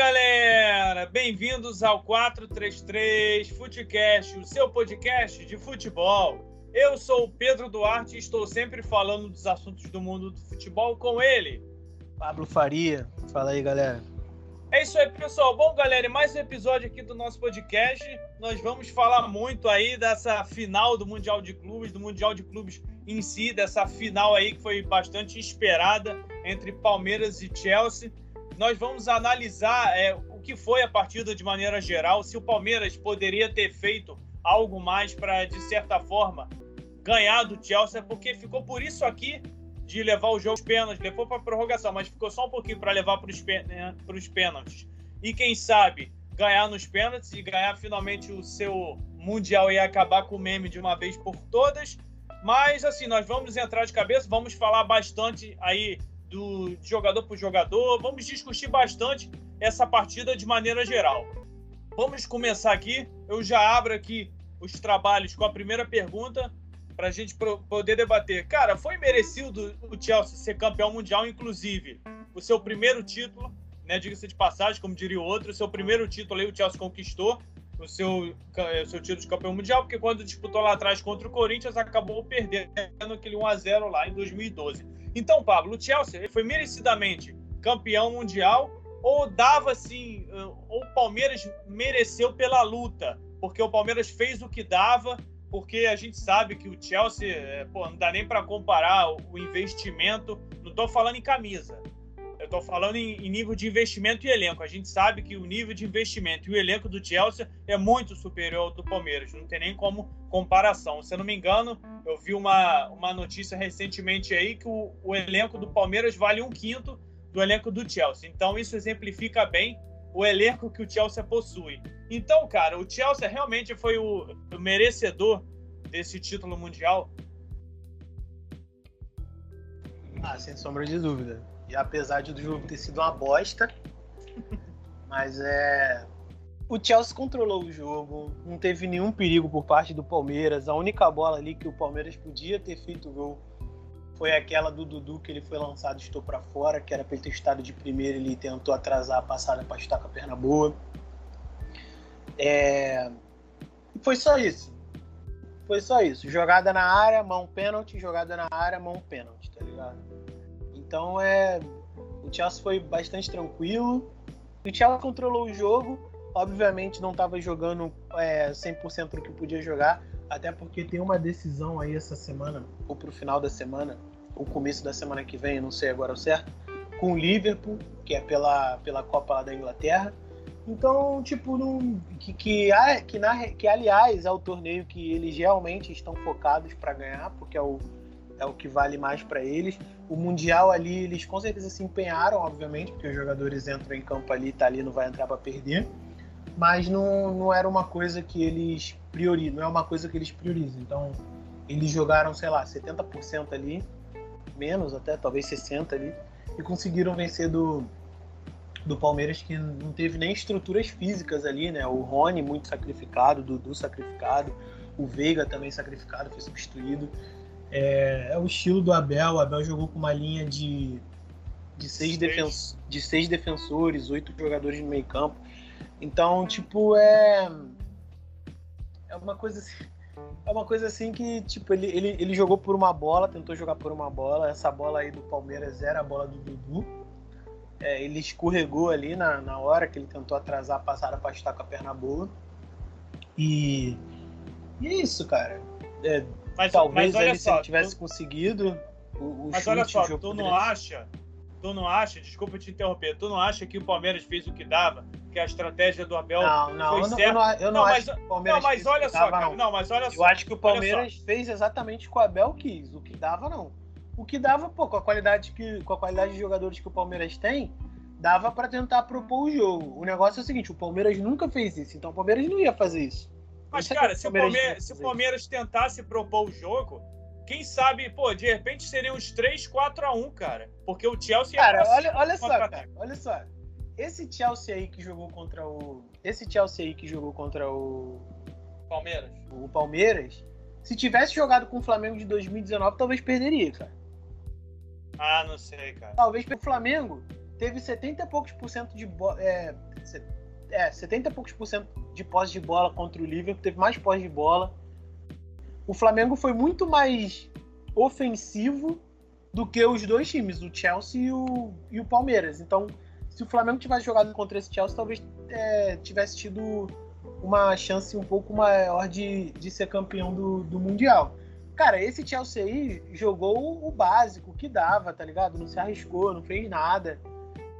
galera! Bem-vindos ao 433 Futecast, o seu podcast de futebol. Eu sou o Pedro Duarte e estou sempre falando dos assuntos do mundo do futebol com ele. Pablo Faria. Fala aí, galera. É isso aí, pessoal. Bom, galera, mais um episódio aqui do nosso podcast. Nós vamos falar muito aí dessa final do Mundial de Clubes, do Mundial de Clubes em si, dessa final aí que foi bastante esperada entre Palmeiras e Chelsea. Nós vamos analisar é, o que foi a partida de maneira geral, se o Palmeiras poderia ter feito algo mais para, de certa forma, ganhar do Chelsea, porque ficou por isso aqui de levar o jogo aos pênaltis, levou para prorrogação, mas ficou só um pouquinho para levar para os né, pênaltis. E quem sabe ganhar nos pênaltis e ganhar finalmente o seu Mundial e acabar com o meme de uma vez por todas. Mas assim, nós vamos entrar de cabeça, vamos falar bastante aí do jogador por jogador, vamos discutir bastante essa partida de maneira geral. Vamos começar aqui. Eu já abro aqui os trabalhos com a primeira pergunta para a gente poder debater. Cara, foi merecido o Chelsea ser campeão mundial, inclusive o seu primeiro título, né? Diga-se de passagem, como diria o outro, o seu primeiro título aí o Chelsea conquistou, o seu, o seu título de campeão mundial, porque quando disputou lá atrás contra o Corinthians, acabou perdendo aquele 1 a 0 lá em 2012. Então, Pablo, o Chelsea foi merecidamente campeão mundial ou dava assim, ou o Palmeiras mereceu pela luta, porque o Palmeiras fez o que dava porque a gente sabe que o Chelsea, é, pô, não dá nem para comparar o investimento. Não estou falando em camisa, estou falando em, em, nível de investimento e elenco. A gente sabe que o nível de investimento e o elenco do Chelsea é muito superior ao do Palmeiras, não tem nem como comparação. Se eu não me engano, eu vi uma, uma notícia recentemente aí que o, o elenco do Palmeiras vale um quinto do elenco do Chelsea. Então isso exemplifica bem o elenco que o Chelsea possui. Então, cara, o Chelsea realmente foi o, o merecedor desse título mundial. Ah, sem sombra de dúvida. E apesar de o jogo ter sido uma bosta, mas é. O Chelsea controlou o jogo, não teve nenhum perigo por parte do Palmeiras. A única bola ali que o Palmeiras podia ter feito gol foi aquela do Dudu que ele foi lançado, estou para fora, que era para ele ter estado de primeiro, ele tentou atrasar a passada para estar com a perna boa. É... Foi só isso. Foi só isso. Jogada na área, mão pênalti, jogada na área, mão pênalti, tá ligado? Então é. O Chelsea foi bastante tranquilo. O Chelsea controlou o jogo. Obviamente não estava jogando é, 100% do que podia jogar, até porque tem uma decisão aí essa semana, ou pro final da semana, o começo da semana que vem, não sei agora o certo, com o Liverpool, que é pela, pela Copa da Inglaterra. Então, tipo, não, que, que, que, na, que aliás é o torneio que eles realmente estão focados para ganhar, porque é o, é o que vale mais para eles. O Mundial ali, eles com certeza se empenharam, obviamente, porque os jogadores entram em campo ali, tá ali, não vai entrar para perder. Mas não, não era uma coisa que eles priorizam, não é uma coisa que eles priorizam. Então, eles jogaram, sei lá, 70% ali menos até, talvez 60 ali, e conseguiram vencer do, do Palmeiras que não teve nem estruturas físicas ali, né? O Rony muito sacrificado, o Dudu sacrificado, o Veiga também sacrificado, foi substituído. É, é o estilo do Abel, o Abel jogou com uma linha de, de, seis, defen de seis defensores, oito jogadores no meio campo. Então, tipo, é. É uma coisa assim é uma coisa assim que, tipo, ele, ele, ele jogou por uma bola, tentou jogar por uma bola. Essa bola aí do Palmeiras era a bola do Dudu. É, ele escorregou ali na, na hora que ele tentou atrasar a passada para estar com a perna boa. E, e é isso, cara. É, mas, talvez mas ele, só, se ele tivesse tu... conseguido. O, o mas olha só, tu não acha tu não acha, desculpa te interromper, tu não acha que o Palmeiras fez o que dava? Que a estratégia do Abel não, não, foi eu certa? Não, eu não, não, acho mas, que o Palmeiras não, mas olha só, dava, cara, não. mas olha eu só. Eu acho que o Palmeiras fez exatamente o que o Abel quis, o que dava não. O que dava, pô, com a qualidade que com a qualidade de jogadores que o Palmeiras tem, dava para tentar propor o jogo. O negócio é o seguinte, o Palmeiras nunca fez isso, então o Palmeiras não ia fazer isso. Mas, cara, se o Palmeiras, se o Palmeiras tentasse propor o jogo, quem sabe, pô, de repente seriam uns 3, 4 a 1, cara. Porque o Chelsea Cara, olha, olha só, cara, olha só. Esse Chelsea aí que jogou contra o. Esse Chelsea aí que jogou contra o. Palmeiras. O Palmeiras. Se tivesse jogado com o Flamengo de 2019, talvez perderia, cara. Ah, não sei, cara. Talvez o Flamengo teve 70 e poucos por cento de bola. É, é, 70 e poucos por cento de posse de bola contra o Liverpool, teve mais posse de bola. O Flamengo foi muito mais ofensivo do que os dois times, o Chelsea e o, e o Palmeiras. Então, se o Flamengo tivesse jogado contra esse Chelsea, talvez é, tivesse tido uma chance um pouco maior de, de ser campeão do, do Mundial. Cara, esse Chelsea aí jogou o básico que dava, tá ligado? Não se arriscou, não fez nada.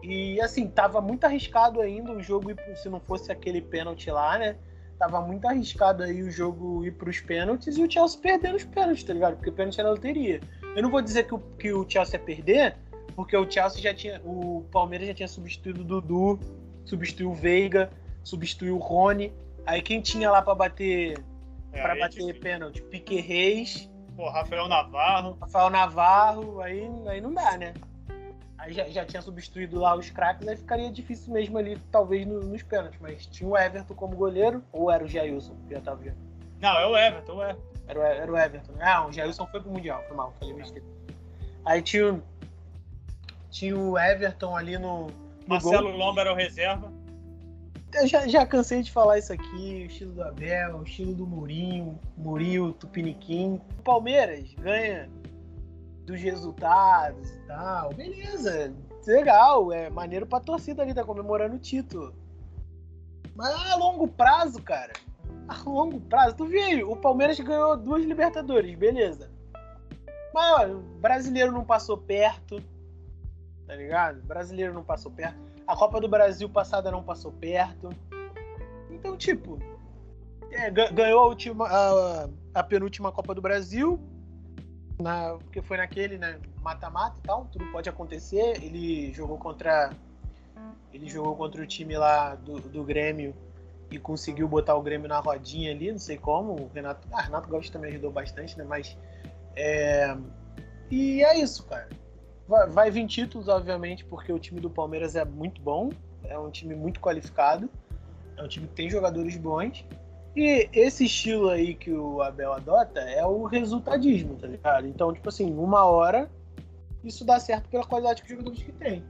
E assim, tava muito arriscado ainda o jogo, se não fosse aquele pênalti lá, né? Tava muito arriscado aí o jogo ir pros pênaltis e o Chelsea perdendo os pênaltis, tá ligado? Porque o pênalti era loteria. Eu não vou dizer que o, que o Chelsea ia perder, porque o Chelsea já tinha. O Palmeiras já tinha substituído o Dudu, substituiu o Veiga, substituiu o Rony. Aí quem tinha lá para bater. É, para bater pênalti? Pique Reis. Pô, Rafael Navarro. Rafael Navarro, aí, aí não dá, né? Aí já, já tinha substituído lá os craques, aí ficaria difícil mesmo ali, talvez no, nos pênaltis. Mas tinha o Everton como goleiro, ou era o Jailson que já tava jogando? Não, é o Everton, é. Era, era o Everton. Né? Ah, o Jailson foi pro Mundial, foi mal, falei besteira. Aí tinha, tinha o Everton ali no. no Marcelo Lomba era o reserva. Eu já, já cansei de falar isso aqui, o estilo do Abel, o estilo do Mourinho, Murilo, Tupiniquim. O Palmeiras ganha dos resultados e tal, beleza, legal, é maneiro pra torcida ali, tá comemorando o título. Mas a longo prazo, cara, a longo prazo, tu viu, o Palmeiras ganhou duas Libertadores, beleza. Mas ó, o brasileiro não passou perto, tá ligado? O brasileiro não passou perto. A Copa do Brasil passada não passou perto. Então, tipo, é, ganhou a, última, a, a penúltima Copa do Brasil, na, porque foi naquele, né, mata-mata e tal, tudo pode acontecer. Ele jogou contra ele jogou contra o time lá do, do Grêmio e conseguiu botar o Grêmio na rodinha ali, não sei como. O Renato, ah, Renato Gaúcho também ajudou bastante, né? Mas é, e é isso, cara. Vai, vai vir títulos, obviamente, porque o time do Palmeiras é muito bom, é um time muito qualificado, é um time que tem jogadores bons. E esse estilo aí que o Abel adota é o resultadismo, tá ligado? Então, tipo assim, uma hora isso dá certo pela qualidade de jogadores que tem.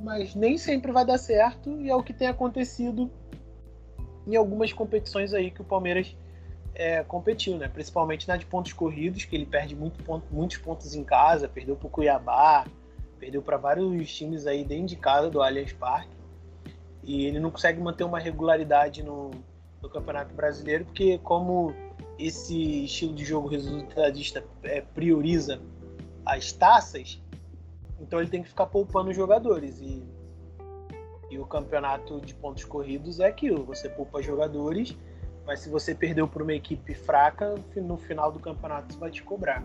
Mas nem sempre vai dar certo e é o que tem acontecido em algumas competições aí que o Palmeiras é, competiu, né? Principalmente na de pontos corridos, que ele perde muito ponto, muitos pontos em casa, perdeu para o Cuiabá, perdeu para vários times aí dentro de casa do Allianz Parque. E ele não consegue manter uma regularidade no, do Campeonato Brasileiro, porque como esse estilo de jogo resultadista é, prioriza as taças, então ele tem que ficar poupando os jogadores. E, e o campeonato de pontos corridos é aquilo: você poupa jogadores, mas se você perdeu por uma equipe fraca, no final do campeonato você vai te cobrar.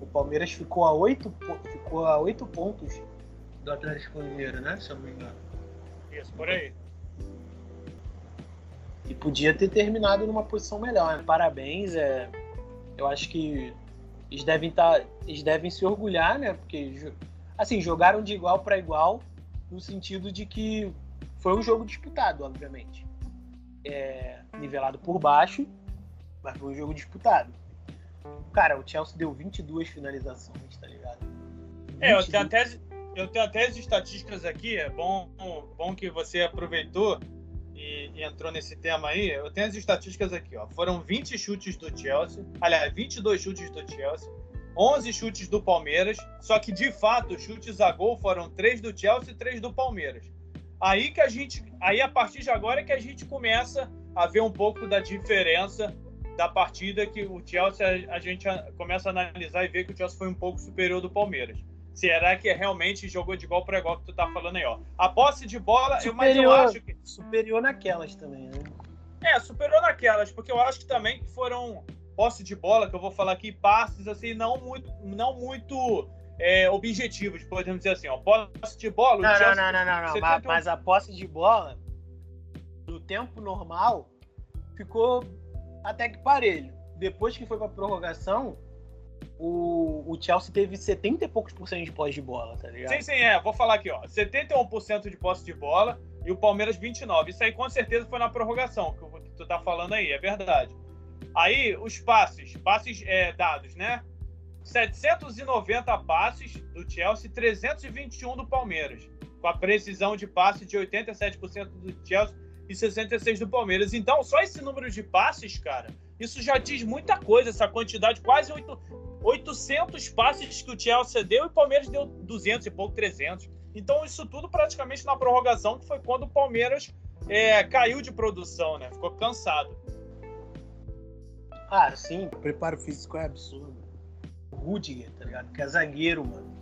O Palmeiras ficou a oito, ficou a oito pontos do Atlético Mineiro, né? Se eu não me engano. Isso, por aí. E podia ter terminado numa posição melhor. Né? Parabéns, é, eu acho que eles devem tá, eles devem se orgulhar, né? Porque assim jogaram de igual para igual no sentido de que foi um jogo disputado, obviamente, é, nivelado por baixo, mas foi um jogo disputado. Cara, o Chelsea deu 22 finalizações, tá ligado? 22. É, eu tenho até eu tenho até as estatísticas aqui, é bom, bom que você aproveitou e, e, entrou nesse tema aí, eu tenho as estatísticas aqui, ó. Foram 20 chutes do Chelsea, aliás, 22 chutes do Chelsea, 11 chutes do Palmeiras, só que de fato, chutes a gol foram 3 do Chelsea e 3 do Palmeiras. Aí que a gente, aí a partir de agora é que a gente começa a ver um pouco da diferença da partida que o Chelsea a gente começa a analisar e ver que o Chelsea foi um pouco superior do Palmeiras. Será que realmente jogou de igual para igual que tu tá falando aí, ó? A posse de bola, superior, mas eu acho que. Superior naquelas também, né? É, superior naquelas, porque eu acho que também foram posse de bola, que eu vou falar aqui, passes assim, não muito, não muito é, objetivos, podemos dizer assim, ó. Posse de bola. Não, Chelsea, não, não, não, não, mas, mas a posse de bola, no tempo normal, ficou até que parelho. Depois que foi pra prorrogação, o, o Chelsea teve 70 e poucos por cento de posse de bola, tá ligado? Sim, sim, é. Vou falar aqui, ó. 71% de posse de bola e o Palmeiras 29. Isso aí com certeza foi na prorrogação, que, tu tá falando aí, é verdade. Aí, os passes, passes é, dados, né? 790 passes do Chelsea, 321 do Palmeiras. com a precisão de passe de 87% do Chelsea e 66% do Palmeiras. Então, só esse número de passes, cara, isso já diz muita coisa, essa quantidade, quase 8, 800 passes que o Chelsea deu e o Palmeiras deu 200 e pouco, 300. Então, isso tudo praticamente na prorrogação, que foi quando o Palmeiras é, caiu de produção, né? Ficou cansado. Ah, sim, o preparo físico é absurdo. O Rudiger, tá ligado? Que é zagueiro, mano.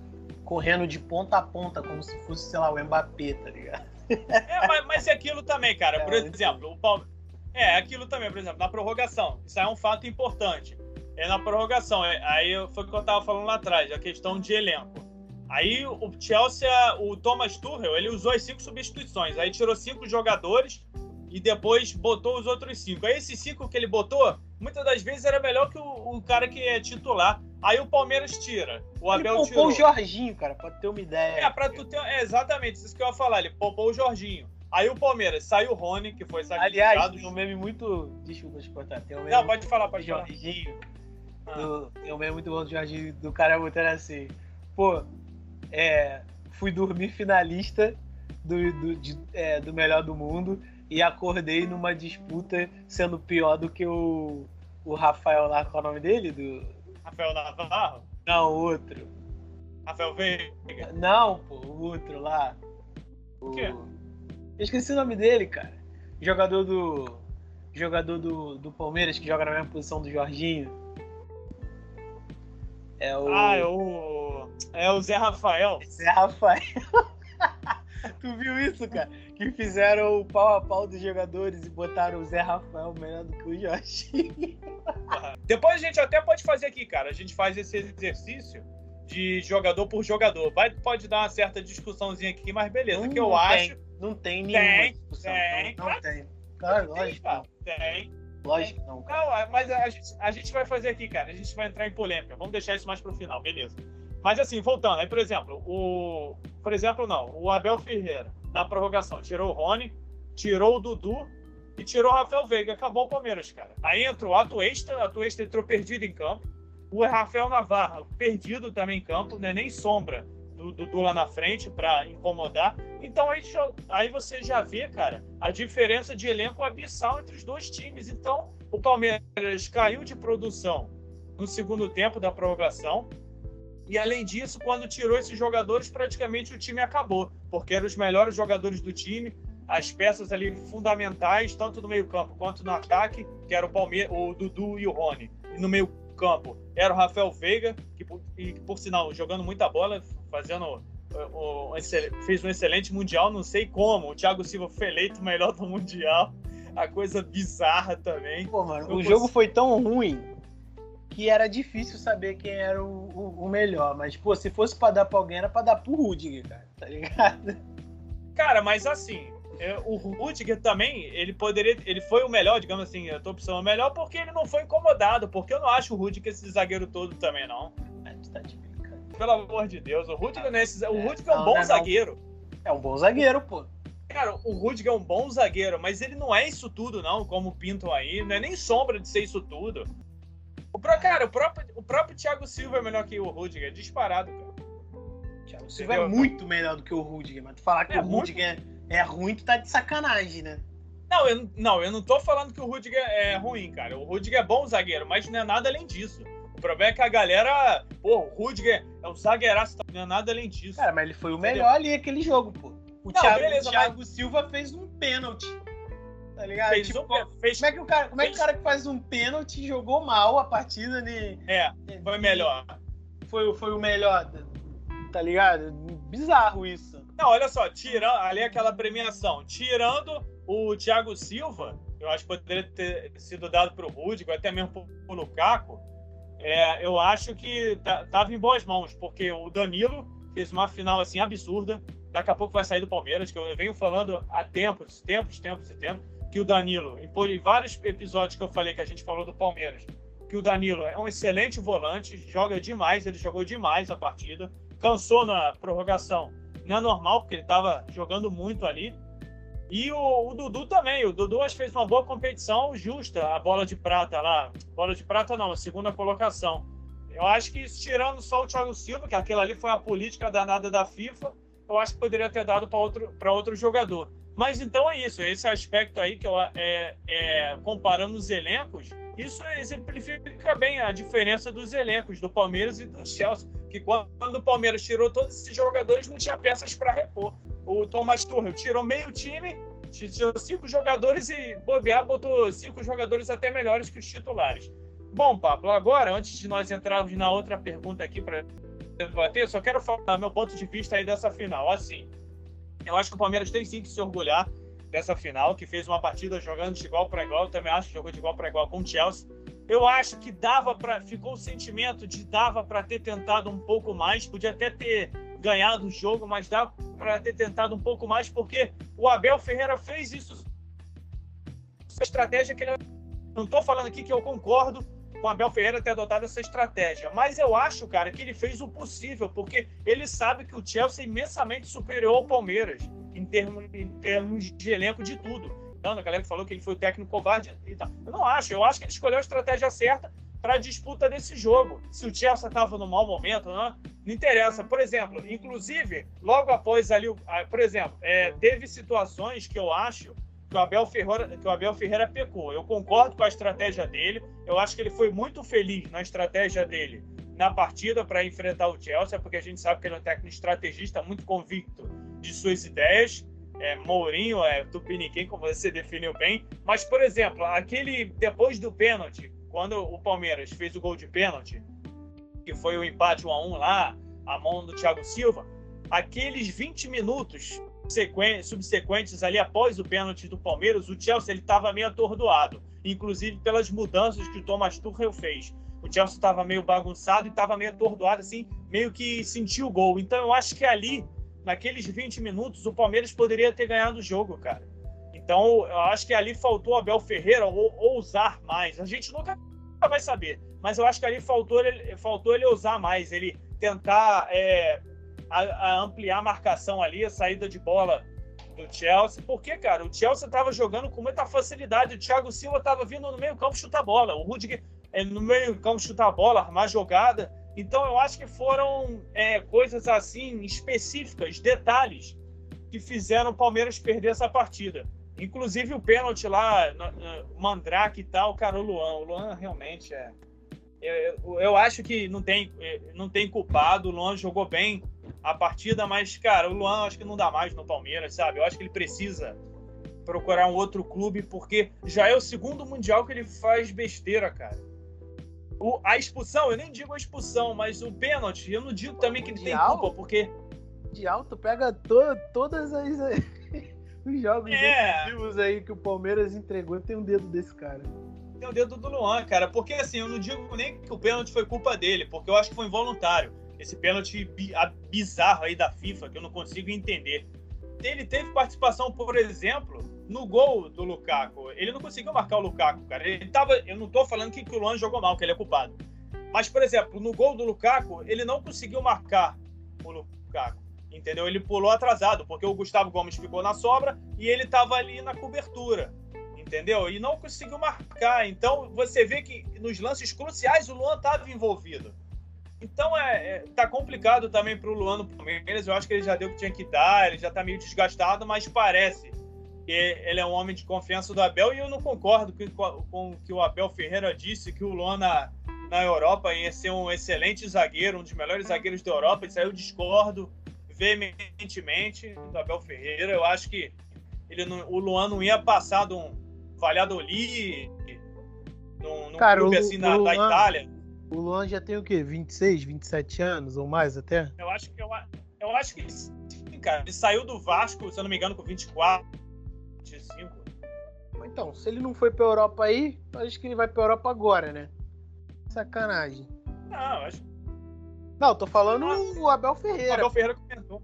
Correndo de ponta a ponta, como se fosse, sei lá, o Mbappé, tá ligado? É, mas, mas é aquilo também, cara. Por é, exemplo, o Palmeiras. É, aquilo também, por exemplo, na prorrogação. Isso é um fato importante. É na prorrogação. É, aí foi o que eu tava falando lá atrás, a questão de elenco. Aí o Chelsea, o Thomas Tuchel, ele usou as cinco substituições. Aí tirou cinco jogadores e depois botou os outros cinco. Aí esses cinco que ele botou, muitas das vezes era melhor que o, o cara que é titular. Aí o Palmeiras tira. O Abel ele tirou. o Jorginho, cara, pra ter uma ideia. É, pra tu ter. É, exatamente, isso que eu ia falar. Ele poupou o Jorginho. Aí o Palmeiras saiu o Rony, que foi sacrificado. Aliás, um meme muito. Desculpa te cortar. Tem um meme Não, pode falar, pode falar. Jorginho. Do... Tem um meme muito bom do Jorginho, do cara botando assim. Pô, é, fui dormir finalista do, do, de, é, do melhor do mundo e acordei numa disputa sendo pior do que o, o Rafael lá, qual é o nome dele? Do... Rafael Navarro? Não, o outro. Rafael Veiga? Não, pô, o outro lá. O quê? Eu esqueci o nome dele, cara. Jogador do. Jogador do, do Palmeiras que joga na mesma posição do Jorginho. É o. Ah, é o. É o Zé Rafael. Zé Rafael. tu viu isso, cara? Que fizeram o pau a pau dos jogadores e botaram o Zé Rafael melhor do que o Jorginho. Depois a gente até pode fazer aqui, cara. A gente faz esse exercício de jogador por jogador. Vai, pode dar uma certa discussãoncia aqui, mas beleza. Que eu não acho. Tem, não tem nenhuma tem, discussão. Tem, não, não tem. Claro, lógico. Tem. tem. Lógico que não. Cara. Não, mas a gente, a gente vai fazer aqui, cara. A gente vai entrar em polêmica. Vamos deixar isso mais pro final, beleza. Mas assim, voltando, aí, por exemplo, o. Por exemplo, não, o Abel Ferreira, na prorrogação, tirou o Rony, tirou o Dudu e tirou o Rafael Veiga. Acabou o Palmeiras, cara. Aí entrou o Atuesta, o Atuesta entrou perdido em campo. O Rafael Navarra, perdido também em campo, né? nem sombra do Dudu lá na frente para incomodar. Então aí, aí você já vê, cara, a diferença de elenco abissal entre os dois times. Então o Palmeiras caiu de produção no segundo tempo da prorrogação. E além disso, quando tirou esses jogadores, praticamente o time acabou, porque eram os melhores jogadores do time, as peças ali fundamentais, tanto no meio-campo quanto no ataque, que era o Palmeiras, o Dudu e o Rony. E no meio campo era o Rafael Veiga, que, que por sinal, jogando muita bola, fazendo um, fez um excelente Mundial, não sei como. O Thiago Silva foi eleito o melhor do Mundial. A coisa bizarra também. Pô, mano, o jogo foi tão ruim que era difícil saber quem era o, o, o melhor. Mas, pô, se fosse pra dar pra alguém, era pra dar pro Rudiger, cara, tá ligado? Cara, mas assim, é, o Rudiger também, ele poderia. Ele foi o melhor, digamos assim, a tua opção é melhor, porque ele não foi incomodado. Porque eu não acho o Rudiger esse zagueiro todo também, não. tá de Pelo amor de Deus, o Rudiger, é, o Rudiger é um bom não, zagueiro. É um bom zagueiro, pô. Cara, o Rudiger é um bom zagueiro, mas ele não é isso tudo, não, como pintam aí. Não é nem sombra de ser isso tudo. O pro, cara, o próprio, o próprio Thiago Silva é melhor que o Rudiger, disparado, cara. O Thiago Silva é muito melhor do que o Rudiger, mas tu falar que é o Rudiger muito é ruim, tu tá de sacanagem, né? Não eu, não, eu não tô falando que o Rudiger é ruim, cara. O Rudiger é bom zagueiro, mas não é nada além disso. O problema é que a galera. Pô, o Rudiger é um zagueiraço, não é nada além disso. Cara, mas ele foi o melhor ali aquele jogo, pô. O não, Thiago, beleza, o Thiago mas... Silva fez um pênalti. Tá ligado? Fez tipo, um, fez, como é que o cara, como é que o cara que faz um pênalti jogou mal a partida de. É, foi melhor. Foi, foi o melhor, tá ligado? Bizarro isso. Não, olha só, tirando ali aquela premiação, tirando o Thiago Silva, eu acho que poderia ter sido dado para o Rudiger, até mesmo para o Lukaku, é, eu acho que estava tá, em boas mãos, porque o Danilo fez uma final assim absurda, daqui a pouco vai sair do Palmeiras, que eu venho falando há tempos, tempos, tempos e tempos, que o Danilo, em vários episódios que eu falei que a gente falou do Palmeiras, que o Danilo é um excelente volante, joga demais, ele jogou demais a partida, cansou na prorrogação, não é normal, porque ele estava jogando muito ali. E o, o, Dudu também. O Dudu acho que fez uma boa competição justa, a bola de prata lá. Bola de prata não, a segunda colocação. Eu acho que tirando só o Thiago Silva, que aquilo ali foi a política danada da FIFA, eu acho que poderia ter dado para outro, outro jogador. Mas então é isso, esse aspecto aí que eu, é, é, comparando os elencos, isso exemplifica bem a diferença dos elencos do Palmeiras e do Chelsea, que quando o Palmeiras tirou todos esses jogadores, não tinha peças para repor. O Thomas Tuchel tirou meio time, tirou cinco jogadores e bobear botou cinco jogadores até melhores que os titulares. Bom, Pablo, agora, antes de nós entrarmos na outra pergunta aqui para debater, só quero falar meu ponto de vista aí dessa final. Assim, eu acho que o Palmeiras tem sim que se orgulhar dessa final, que fez uma partida jogando de igual para igual. Eu também acho que jogou de igual para igual com o Chelsea. Eu acho que dava para. Ficou o sentimento de dava para ter tentado um pouco mais, podia até ter ganhado o jogo, mas dava para ter tentado um pouco mais, porque o Abel Ferreira fez isso. Essa estratégia que ele. Não estou falando aqui que eu concordo com o Abel Ferreira ter adotado essa estratégia, mas eu acho, cara, que ele fez o possível, porque ele sabe que o Chelsea é imensamente superior ao Palmeiras em termos, em termos de elenco de tudo. Então, a galera que falou que ele foi o técnico covarde e tal. Eu não acho. Eu acho que ele escolheu a estratégia certa para a disputa desse jogo. Se o Chelsea estava no mau momento, não, não interessa. Por exemplo, inclusive, logo após ali, por exemplo, é, teve situações que eu acho que o, Abel Ferreira, que o Abel Ferreira pecou. Eu concordo com a estratégia dele. Eu acho que ele foi muito feliz na estratégia dele na partida para enfrentar o Chelsea, porque a gente sabe que ele é um técnico estrategista muito convicto de suas ideias. É, Mourinho, é Tupiniquim, como você definiu bem. Mas, por exemplo, aquele depois do pênalti, quando o Palmeiras fez o gol de pênalti, que foi o empate 1 a 1 lá, a mão do Thiago Silva, aqueles 20 minutos subsequentes ali após o pênalti do Palmeiras, o Chelsea ele estava meio atordoado, inclusive pelas mudanças que o Thomas Tuchel fez. O Chelsea estava meio bagunçado e estava meio atordoado, assim, meio que sentiu o gol. Então eu acho que ali naqueles 20 minutos, o Palmeiras poderia ter ganhado o jogo, cara. Então, eu acho que ali faltou Abel Ferreira ou, ousar mais. A gente nunca vai saber, mas eu acho que ali faltou ele, faltou ele ousar mais, ele tentar é, a, a ampliar a marcação ali, a saída de bola do Chelsea. Porque, cara, o Chelsea estava jogando com muita facilidade. O Thiago Silva estava vindo no meio campo chutar bola. O Rudiger é, no meio campo chutar bola, armar jogada. Então eu acho que foram é, coisas assim específicas, detalhes que fizeram o Palmeiras perder essa partida. Inclusive o pênalti lá, Mandrake e tal, cara, o Luan. O Luan realmente é. Eu, eu acho que não tem, é, não tem culpado. O Luan jogou bem a partida, mas, cara, o Luan acho que não dá mais no Palmeiras, sabe? Eu acho que ele precisa procurar um outro clube, porque já é o segundo Mundial que ele faz besteira, cara. O, a expulsão, eu nem digo a expulsão, mas o pênalti, eu não digo também que ele tem culpa, porque. De alto pega to, todas as. Os jogos é. decisivos aí que o Palmeiras entregou, tem um dedo desse cara. Tem o um dedo do Luan, cara. Porque assim, eu não digo nem que o pênalti foi culpa dele, porque eu acho que foi involuntário. Esse pênalti bizarro aí da FIFA, que eu não consigo entender. Ele teve participação, por exemplo, no gol do Lukaku, ele não conseguiu marcar o Lukaku, cara. Ele tava, eu não tô falando que, que o Luan jogou mal, que ele é culpado. Mas, por exemplo, no gol do Lukaku, ele não conseguiu marcar o Lukaku. Entendeu? Ele pulou atrasado, porque o Gustavo Gomes ficou na sobra e ele tava ali na cobertura. Entendeu? E não conseguiu marcar. Então, você vê que nos lances cruciais o Luan estava envolvido. Então é, é, tá complicado também para o Luan no Palmeiras. Eu acho que ele já deu o que tinha que dar, ele já tá meio desgastado, mas parece porque ele é um homem de confiança do Abel e eu não concordo com, o que o Abel Ferreira disse que o Luan na, na Europa ia ser um excelente zagueiro, um dos melhores zagueiros da Europa. Isso aí eu discordo veementemente do Abel Ferreira. Eu acho que ele não, o Luan não ia passar de um Valladolid, num, num Cara, clube o, assim na, Luan, da Itália. O Luan já tem o quê? 26, 27 anos ou mais até? Eu acho que eu, eu acho que sim, cara. Ele saiu do Vasco, se eu não me engano, com 24 25. Então, se ele não foi pra Europa aí, acho que ele vai pra Europa agora, né? Sacanagem. Não, acho. Não, tô falando ah, o Abel Ferreira. O Abel Ferreira comentou.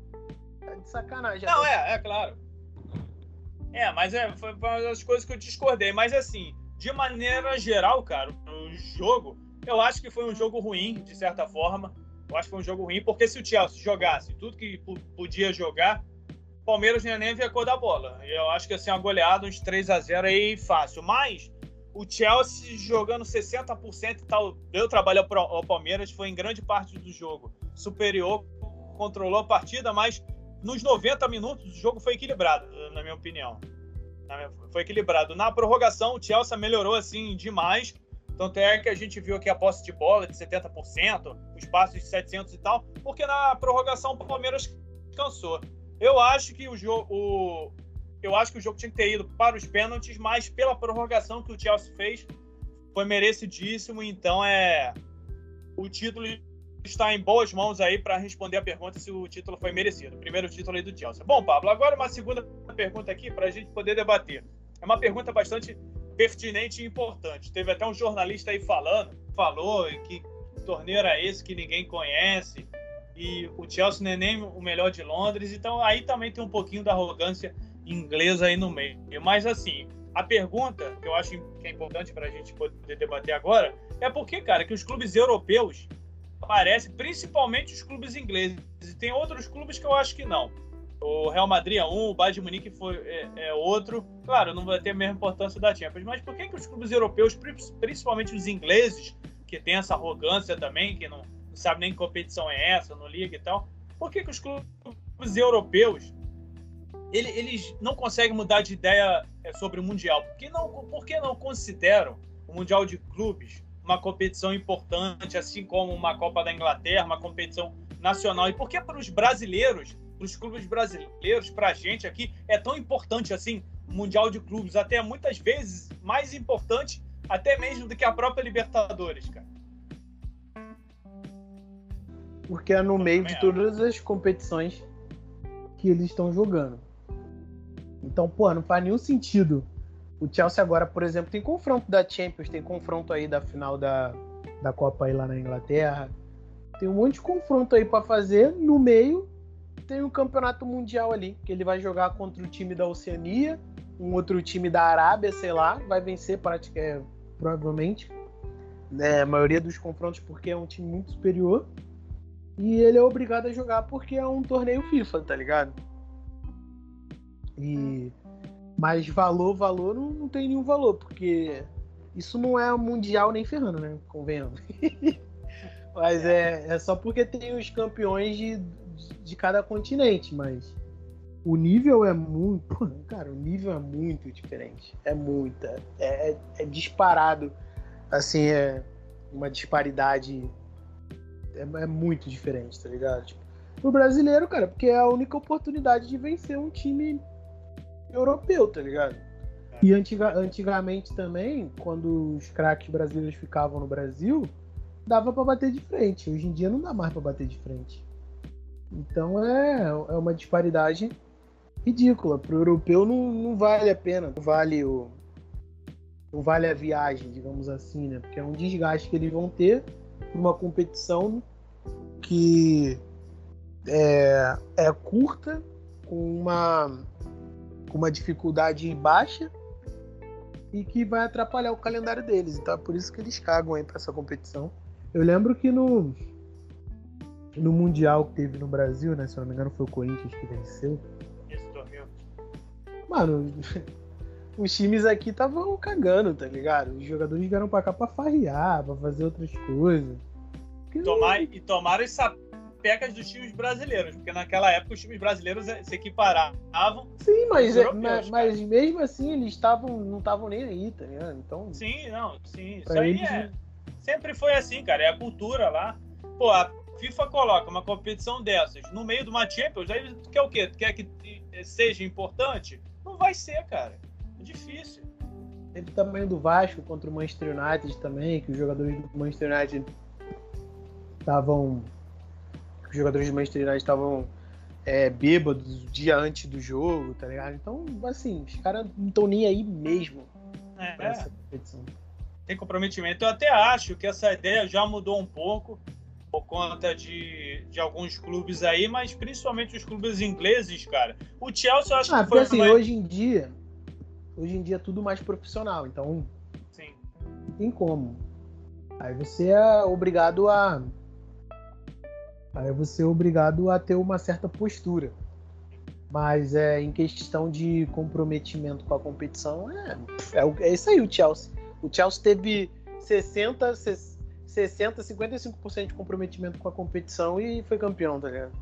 Tá de sacanagem. Não, é, é claro. É, mas é, foi uma das coisas que eu discordei. Mas assim, de maneira geral, cara, o jogo, eu acho que foi um jogo ruim, de certa forma. Eu acho que foi um jogo ruim, porque se o Chelsea jogasse tudo que podia jogar, Palmeiras nem nem via a cor da bola. Eu acho que assim, uma goleada, uns 3 a 0 aí fácil. Mas o Chelsea jogando 60% e tal, deu trabalho ao Palmeiras, foi em grande parte do jogo superior, controlou a partida, mas nos 90 minutos o jogo foi equilibrado, na minha opinião. Foi equilibrado. Na prorrogação, o Chelsea melhorou assim demais. Tanto é que a gente viu aqui a posse de bola de 70%, os passos de 700 e tal, porque na prorrogação o Palmeiras cansou. Eu acho que o jogo, eu acho que o jogo tinha que ter ido para os pênaltis, mas pela prorrogação que o Chelsea fez, foi merecidíssimo. Então é o título está em boas mãos aí para responder a pergunta se o título foi merecido. primeiro título aí do Chelsea. Bom, Pablo, agora uma segunda pergunta aqui para a gente poder debater. É uma pergunta bastante pertinente e importante. Teve até um jornalista aí falando, falou que torneio era esse que ninguém conhece e o Chelsea não é nem o melhor de Londres, então aí também tem um pouquinho da arrogância inglesa aí no meio. Mas assim, a pergunta que eu acho que é importante para a gente poder debater agora é por que, cara, que os clubes europeus parecem, principalmente os clubes ingleses, e tem outros clubes que eu acho que não. O Real Madrid é um, o Bayern de Munique foi, é, é, outro. Claro, não vai ter a mesma importância da Champions, mas por que, que os clubes europeus, principalmente os ingleses, que tem essa arrogância também, que não, não sabe nem que competição é essa, não liga e tal. Por que, que os clubes europeus ele, eles não conseguem mudar de ideia é, sobre o Mundial? Por que, não, por que não consideram o Mundial de Clubes uma competição importante, assim como uma Copa da Inglaterra, uma competição nacional? E por que para os brasileiros, para os clubes brasileiros, para a gente aqui, é tão importante assim o Mundial de Clubes? Até muitas vezes mais importante até mesmo do que a própria Libertadores, cara porque é no meio de todas as competições que eles estão jogando. Então, pô, não faz nenhum sentido. O Chelsea agora, por exemplo, tem confronto da Champions, tem confronto aí da final da, da Copa aí lá na Inglaterra. Tem um monte de confronto aí para fazer. No meio tem o um campeonato mundial ali, que ele vai jogar contra o time da Oceania, um outro time da Arábia, sei lá, vai vencer praticamente, é, provavelmente. É, a maioria dos confrontos porque é um time muito superior. E ele é obrigado a jogar porque é um torneio FIFA, tá ligado? E mas valor, valor não, não tem nenhum valor, porque isso não é mundial nem ferrando, né? Convenhamos. mas é, é só porque tem os campeões de, de cada continente, mas o nível é muito. Cara, o nível é muito diferente. É muita. É, é, é disparado. Assim, é uma disparidade é, é muito diferente, tá ligado? Tipo, pro brasileiro, cara, porque é a única oportunidade de vencer um time europeu, tá ligado? E antiga, antigamente também, quando os craques brasileiros ficavam no Brasil, dava para bater de frente. Hoje em dia não dá mais para bater de frente. Então é, é uma disparidade ridícula. Pro europeu não, não vale a pena, não vale o. Não vale a viagem, digamos assim, né? Porque é um desgaste que eles vão ter uma competição que é, é curta, com uma, com uma dificuldade baixa e que vai atrapalhar o calendário deles. Então é por isso que eles cagam aí para essa competição. Eu lembro que no, no Mundial que teve no Brasil, né? Se não me engano, foi o Corinthians que venceu. Esse torneio. Mano, os times aqui estavam cagando, tá ligado? Os jogadores vieram pra cá pra farrear, pra fazer outras coisas. Tomar, e tomaram as sapecas dos times brasileiros, porque naquela época os times brasileiros se equiparavam. Sim, mas, é, mas, mas, mesmo assim eles estavam não estavam nem aí, tá ligado? Então, sim, não, sim. Isso aí é, sempre foi assim, cara. É a cultura lá. Pô, a FIFA coloca uma competição dessas no meio de uma Champions, aí tu quer o quê? Tu quer que seja importante? Não vai ser, cara. É difícil. Teve o tamanho do Vasco contra o Manchester United também, que os jogadores do Manchester United estavam. Os jogadores do Manchester United estavam é, bêbados o dia antes do jogo, tá ligado? Então, assim, os caras não estão nem aí mesmo é, essa competição. Tem comprometimento. Eu até acho que essa ideia já mudou um pouco por conta de, de alguns clubes aí, mas principalmente os clubes ingleses, cara. O Chelsea eu acho ah, que foi. Assim, hoje em dia, hoje em dia é tudo mais profissional, então. Sim. Tem como. Aí você é obrigado a. Aí você é obrigado a ter uma certa postura. Mas é, em questão de comprometimento com a competição, é, é, é isso aí o Chelsea. O Chelsea teve 60, 60 55% de comprometimento com a competição e foi campeão, tá ligado?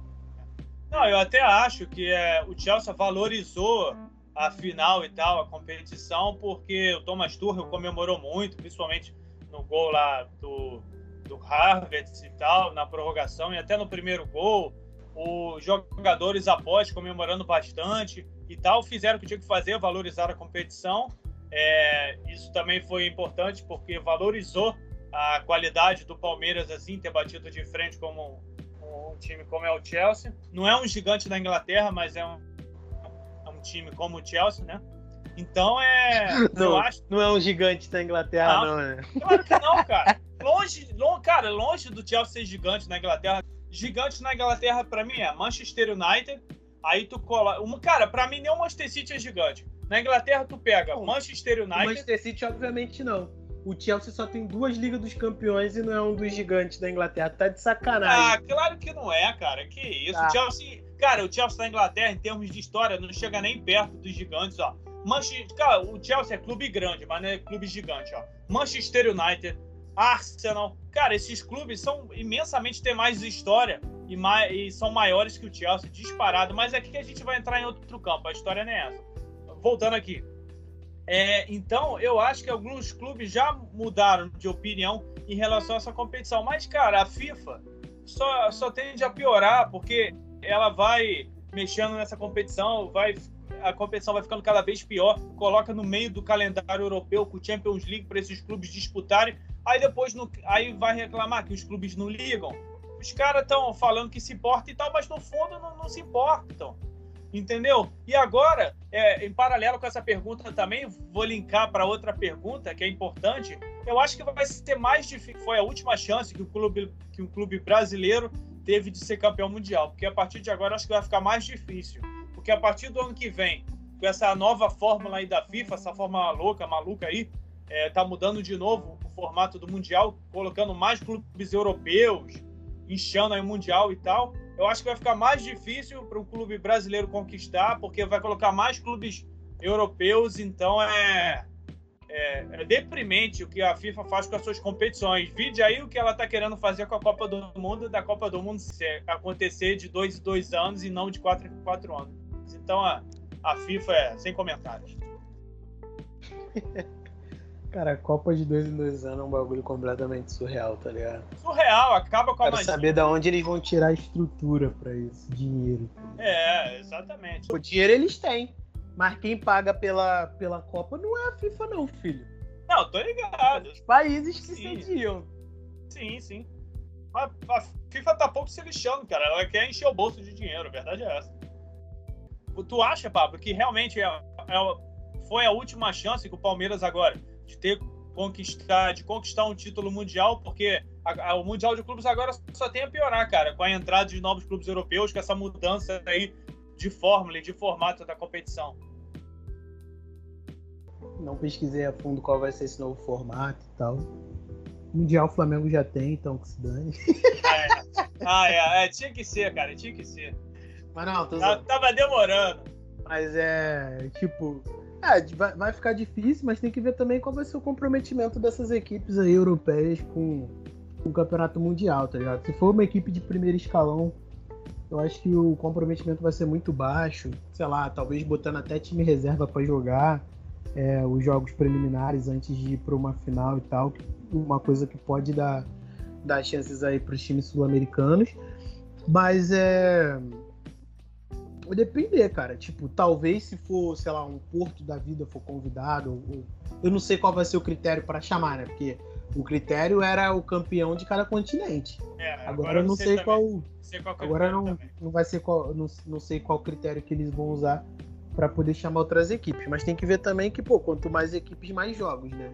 Não, eu até acho que é, o Chelsea valorizou a final e tal, a competição, porque o Thomas Tuchel comemorou muito, principalmente no gol lá do, do Harvard e tal, na prorrogação e até no primeiro gol. Os jogadores após comemorando bastante e tal, fizeram o que tinha que fazer, valorizar a competição. É, isso também foi importante porque valorizou a qualidade do Palmeiras assim ter batido de frente como um, um time como é o Chelsea. Não é um gigante da Inglaterra, mas é um, é um time como o Chelsea, né? Então é. Não, acho... não é um gigante da Inglaterra, não, não né? Claro que não, cara. Longe, longe, cara, longe do Chelsea ser gigante na Inglaterra. Gigante na Inglaterra, para mim, é Manchester United. Aí tu cola. Um, cara, para mim, nem o Manchester City é gigante. Na Inglaterra, tu pega não, Manchester United. Manchester City, obviamente, não. O Chelsea só tem duas Ligas dos Campeões e não é um dos gigantes da Inglaterra. Tá de sacanagem. Ah, claro que não é, cara. Que isso. Tá. O Chelsea. Cara, o Chelsea da Inglaterra, em termos de história, não chega nem perto dos gigantes, ó. Manchester, cara, o Chelsea é clube grande, mas não é clube gigante, ó. Manchester United, Arsenal, cara, esses clubes são imensamente tem mais história e, mais, e são maiores que o Chelsea, disparado. Mas aqui a gente vai entrar em outro campo. A história não é essa. Voltando aqui. É, então, eu acho que alguns clubes já mudaram de opinião em relação a essa competição. Mas, cara, a FIFA só, só tende a piorar porque ela vai mexendo nessa competição, vai a competição vai ficando cada vez pior, coloca no meio do calendário europeu com o Champions League para esses clubes disputarem, aí depois no, aí vai reclamar que os clubes não ligam. Os caras estão falando que se importa e tal, mas no fundo não, não se importam. Entendeu? E agora, é, em paralelo com essa pergunta também, vou linkar para outra pergunta que é importante. Eu acho que vai ser mais difícil. Foi a última chance que o clube, que um clube brasileiro teve de ser campeão mundial, porque a partir de agora acho que vai ficar mais difícil porque a partir do ano que vem, com essa nova fórmula aí da FIFA, essa fórmula louca, maluca aí, é, tá mudando de novo formato do Mundial, colocando mais clubes europeus, inchando aí o Mundial e tal. Eu acho que vai ficar mais difícil para um clube brasileiro conquistar, porque vai colocar mais clubes europeus, então é, é, é, deprimente o que a FIFA faz com as suas competições. Vide aí o que ela está querendo fazer com a Copa do Mundo, da Copa do Mundo acontecer de dois em dois anos e não de quatro em quatro anos. Então a, a FIFA é sem comentários. Cara, a Copa de dois em dois anos é um bagulho completamente surreal, tá ligado? Surreal, acaba com a Quero magia. saber de onde eles vão tirar a estrutura pra isso, dinheiro. É, exatamente. O dinheiro eles têm, mas quem paga pela, pela Copa não é a FIFA não, filho. Não, tô ligado. Os países que sim. cediam. Sim, sim. A, a FIFA tá pouco se lixando, cara. Ela quer encher o bolso de dinheiro, a verdade é essa. Tu acha, Pablo, que realmente é, é, foi a última chance que o Palmeiras agora de ter conquistar, de conquistar um título mundial, porque a, a, o Mundial de Clubes agora só tem a piorar, cara, com a entrada de novos clubes europeus, com essa mudança aí de fórmula e de formato da competição. Não pesquisei a fundo qual vai ser esse novo formato e tal. Mundial o Flamengo já tem, então que se dane. Ah, é. Ah, é, é. Tinha que ser, cara, tinha que ser. Mas não, tô Tava demorando. Mas é, tipo, é, vai, vai ficar difícil, mas tem que ver também qual vai ser o comprometimento dessas equipes aí europeias com, o campeonato mundial, tá ligado? Se for uma equipe de primeiro escalão, eu acho que o comprometimento vai ser muito baixo. Sei lá, talvez botando até time reserva para jogar é, os jogos preliminares antes de ir para uma final e tal. Uma coisa que pode dar, dar chances aí para os times sul-americanos. Mas é Vai depender, cara. Tipo, talvez se for, sei lá, um Porto da vida for convidado, ou, eu não sei qual vai ser o critério para chamar, né? Porque o critério era o campeão de cada continente. É, agora, agora eu não sei, sei qual, sei qual agora não, não vai ser qual, não, não sei qual critério que eles vão usar para poder chamar outras equipes. Mas tem que ver também que, pô, quanto mais equipes, mais jogos, né?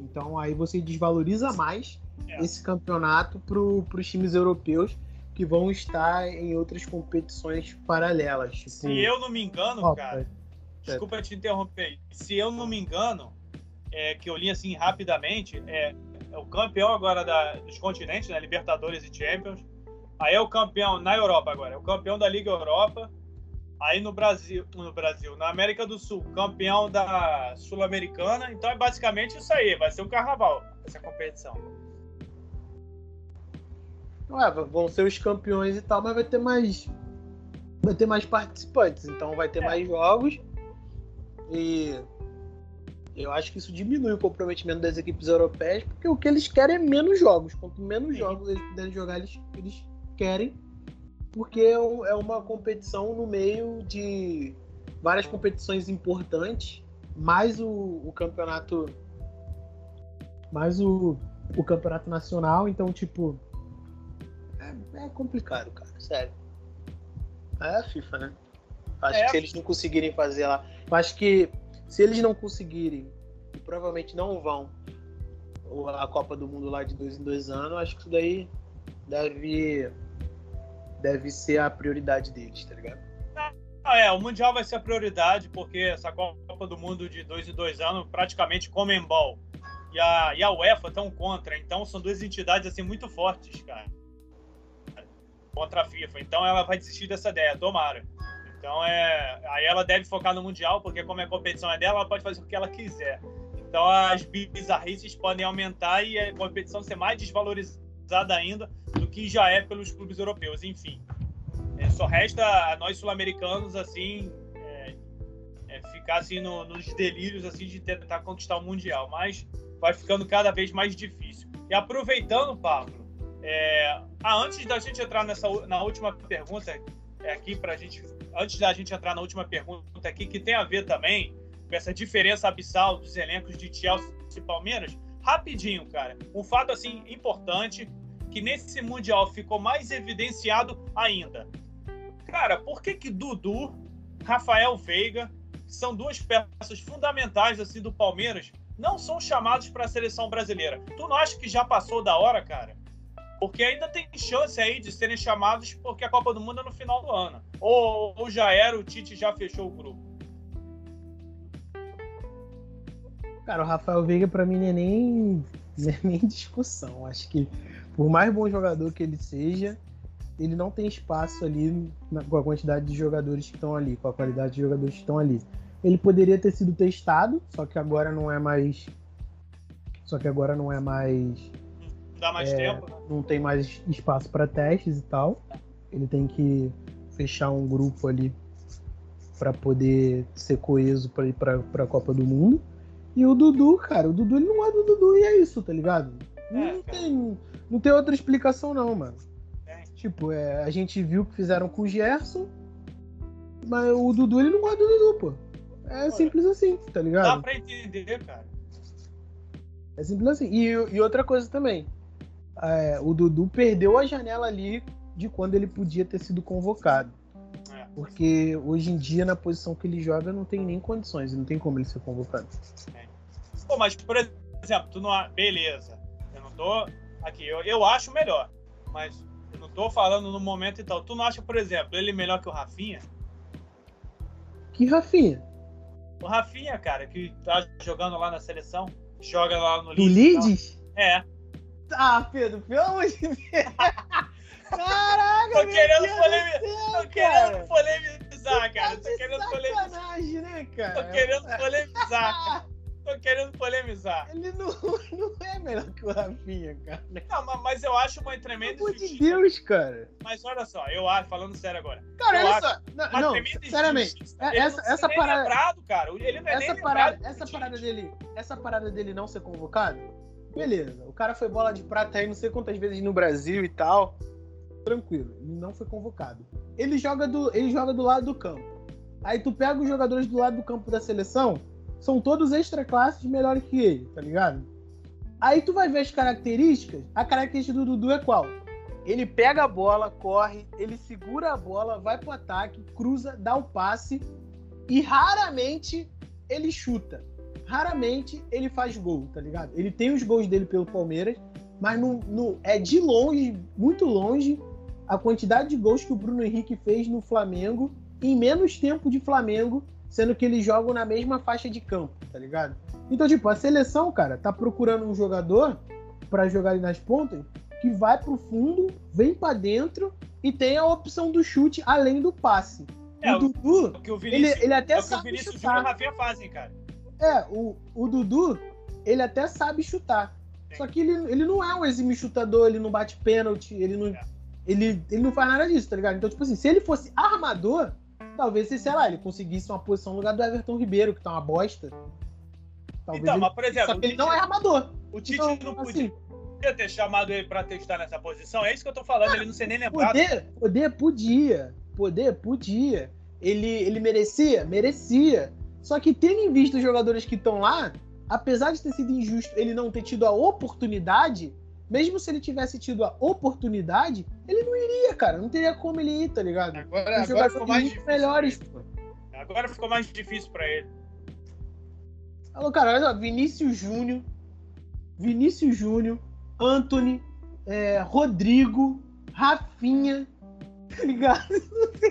Então aí você desvaloriza mais é. esse campeonato para os times europeus que vão estar em outras competições paralelas. Tipo... Se eu não me engano, cara, é. desculpa te interromper. Se eu não me engano, é, que eu li assim rapidamente, é, é o campeão agora da, dos continentes, né, Libertadores e Champions. Aí é o campeão na Europa agora, é o campeão da Liga Europa. Aí no Brasil, no Brasil, na América do Sul, campeão da Sul-Americana. Então é basicamente isso aí, vai ser o um carnaval essa competição. Ué, vão ser os campeões e tal, mas vai ter mais vai ter mais participantes, então vai ter é. mais jogos. E eu acho que isso diminui o comprometimento das equipes europeias, porque o que eles querem é menos jogos. Quanto menos Sim. jogos eles puderem jogar, eles, eles querem, porque é, é uma competição no meio de várias competições importantes, mais o, o campeonato. Mais o, o campeonato nacional, então, tipo. É, complicado, cara, sério. É a FIFA, né? Acho é. que se eles não conseguirem fazer lá. Acho que se eles não conseguirem, e provavelmente não vão, a Copa do Mundo lá de dois em dois anos, acho que isso daí deve, deve ser a prioridade deles, tá ligado? Ah, é, o Mundial vai ser a prioridade, porque essa Copa do Mundo de dois em dois anos, praticamente Comembol e a, e a UEFA estão contra. Então são duas entidades assim muito fortes, cara. Contra a FIFA. Então ela vai desistir dessa ideia, tomara. Então é. Aí ela deve focar no Mundial, porque como a competição é dela, ela pode fazer o que ela quiser. Então as bizarrices podem aumentar e a competição ser mais desvalorizada ainda do que já é pelos clubes europeus. Enfim. É, só resta a nós sul-americanos, assim, é, é, ficar assim no, nos delírios assim de tentar conquistar o Mundial. Mas vai ficando cada vez mais difícil. E aproveitando, Pablo, é, ah, antes da gente entrar nessa, na última pergunta, é aqui para a gente antes da gente entrar na última pergunta aqui, que tem a ver também com essa diferença abissal dos elencos de Chelsea e Palmeiras, rapidinho, cara. Um fato assim importante que nesse mundial ficou mais evidenciado ainda. Cara, por que que Dudu, Rafael Veiga, que são duas peças fundamentais assim do Palmeiras, não são chamados para a seleção brasileira? Tu não acha que já passou da hora, cara? Porque ainda tem chance aí de serem chamados porque a Copa do Mundo é no final do ano. Ou, ou já era, o Tite já fechou o grupo. Cara, o Rafael Veiga para mim não é nem, é nem discussão. Acho que por mais bom jogador que ele seja, ele não tem espaço ali na, com a quantidade de jogadores que estão ali, com a qualidade de jogadores que estão ali. Ele poderia ter sido testado, só que agora não é mais. Só que agora não é mais dá mais é, tempo. Né? Não tem mais espaço para testes e tal. Ele tem que fechar um grupo ali para poder ser coeso para ir para a Copa do Mundo. E o Dudu, cara, o Dudu ele não é do Dudu e é isso, tá ligado? É, não, tem, não tem outra explicação, não, mano. É. Tipo, é, a gente viu que fizeram com o Gerson, mas o Dudu ele não é do Dudu, pô. É simples assim, tá ligado? Dá pra entender, cara. É simples assim. E, e outra coisa também é, o Dudu perdeu a janela ali de quando ele podia ter sido convocado. É. Porque hoje em dia, na posição que ele joga, não tem nem condições, não tem como ele ser convocado. É. Pô, mas, por exemplo, tu não. Beleza. Eu não tô. Aqui, eu, eu acho melhor. Mas eu não tô falando no momento e tal. Tu não acha, por exemplo, ele melhor que o Rafinha? Que Rafinha? O Rafinha, cara, que tá jogando lá na seleção, joga lá no Do Leeds? É. Ah, Pedro, pelo amor de Deus. Caraca, tô querendo, polemi... tô querendo polemizar, cara. Tá tô querendo polemizar. Né, cara? Tô querendo polemizar. Tô querendo polemizar. Ele não, não é melhor que o Rafinha, cara. Não, mas eu acho uma tremenda Pelo amor de Deus, cara. Mas olha só, eu acho, falando sério agora. Cara, olha só. Não, não sinceramente. Essa, essa parada. Lembrado, cara. Ele não é essa parada, essa parada dele, essa parada dele não ser convocado Beleza, o cara foi bola de prata aí não sei quantas vezes no Brasil e tal. Tranquilo, não foi convocado. Ele joga do, ele joga do lado do campo. Aí tu pega os jogadores do lado do campo da seleção, são todos extra classes melhores que ele, tá ligado? Aí tu vai ver as características. A característica do Dudu é qual? Ele pega a bola, corre, ele segura a bola, vai pro ataque, cruza, dá o passe e raramente ele chuta raramente ele faz gol, tá ligado? Ele tem os gols dele pelo Palmeiras, mas no, no, é de longe, muito longe, a quantidade de gols que o Bruno Henrique fez no Flamengo em menos tempo de Flamengo, sendo que eles jogam na mesma faixa de campo, tá ligado? Então, tipo, a seleção, cara, tá procurando um jogador para jogar ali nas pontas que vai pro fundo, vem para dentro e tem a opção do chute além do passe. É, o Dudu, o que o Vinícius, ele, ele até é o que o Vinícius chutar. e o Rafinha fazem, cara. É, o, o Dudu, ele até sabe chutar. Sim. Só que ele, ele não é um exime chutador, ele não bate pênalti, ele não. É. ele, ele não faz nada disso, tá ligado? Então, tipo assim, se ele fosse armador, talvez, sei lá, ele conseguisse uma posição no lugar do Everton Ribeiro, que tá uma bosta. Talvez então, ele... mas por exemplo. Só que ele não é armador. O Tite então, não podia. Assim, podia ter chamado ele para testar nessa posição? É isso que eu tô falando, ele não ser nem lembrado. Poder, poder podia. Poder podia. Ele, ele merecia? Merecia. Só que tendo em vista os jogadores que estão lá, apesar de ter sido injusto ele não ter tido a oportunidade, mesmo se ele tivesse tido a oportunidade, ele não iria, cara. Não teria como ele ir, tá ligado? Agora, agora ficou mais difícil. Melhores, pô. Agora ficou mais difícil para ele. Alô, cara, olha só, Vinícius Júnior, Vinícius Júnior, Anthony, é, Rodrigo, Rafinha, tá ligado?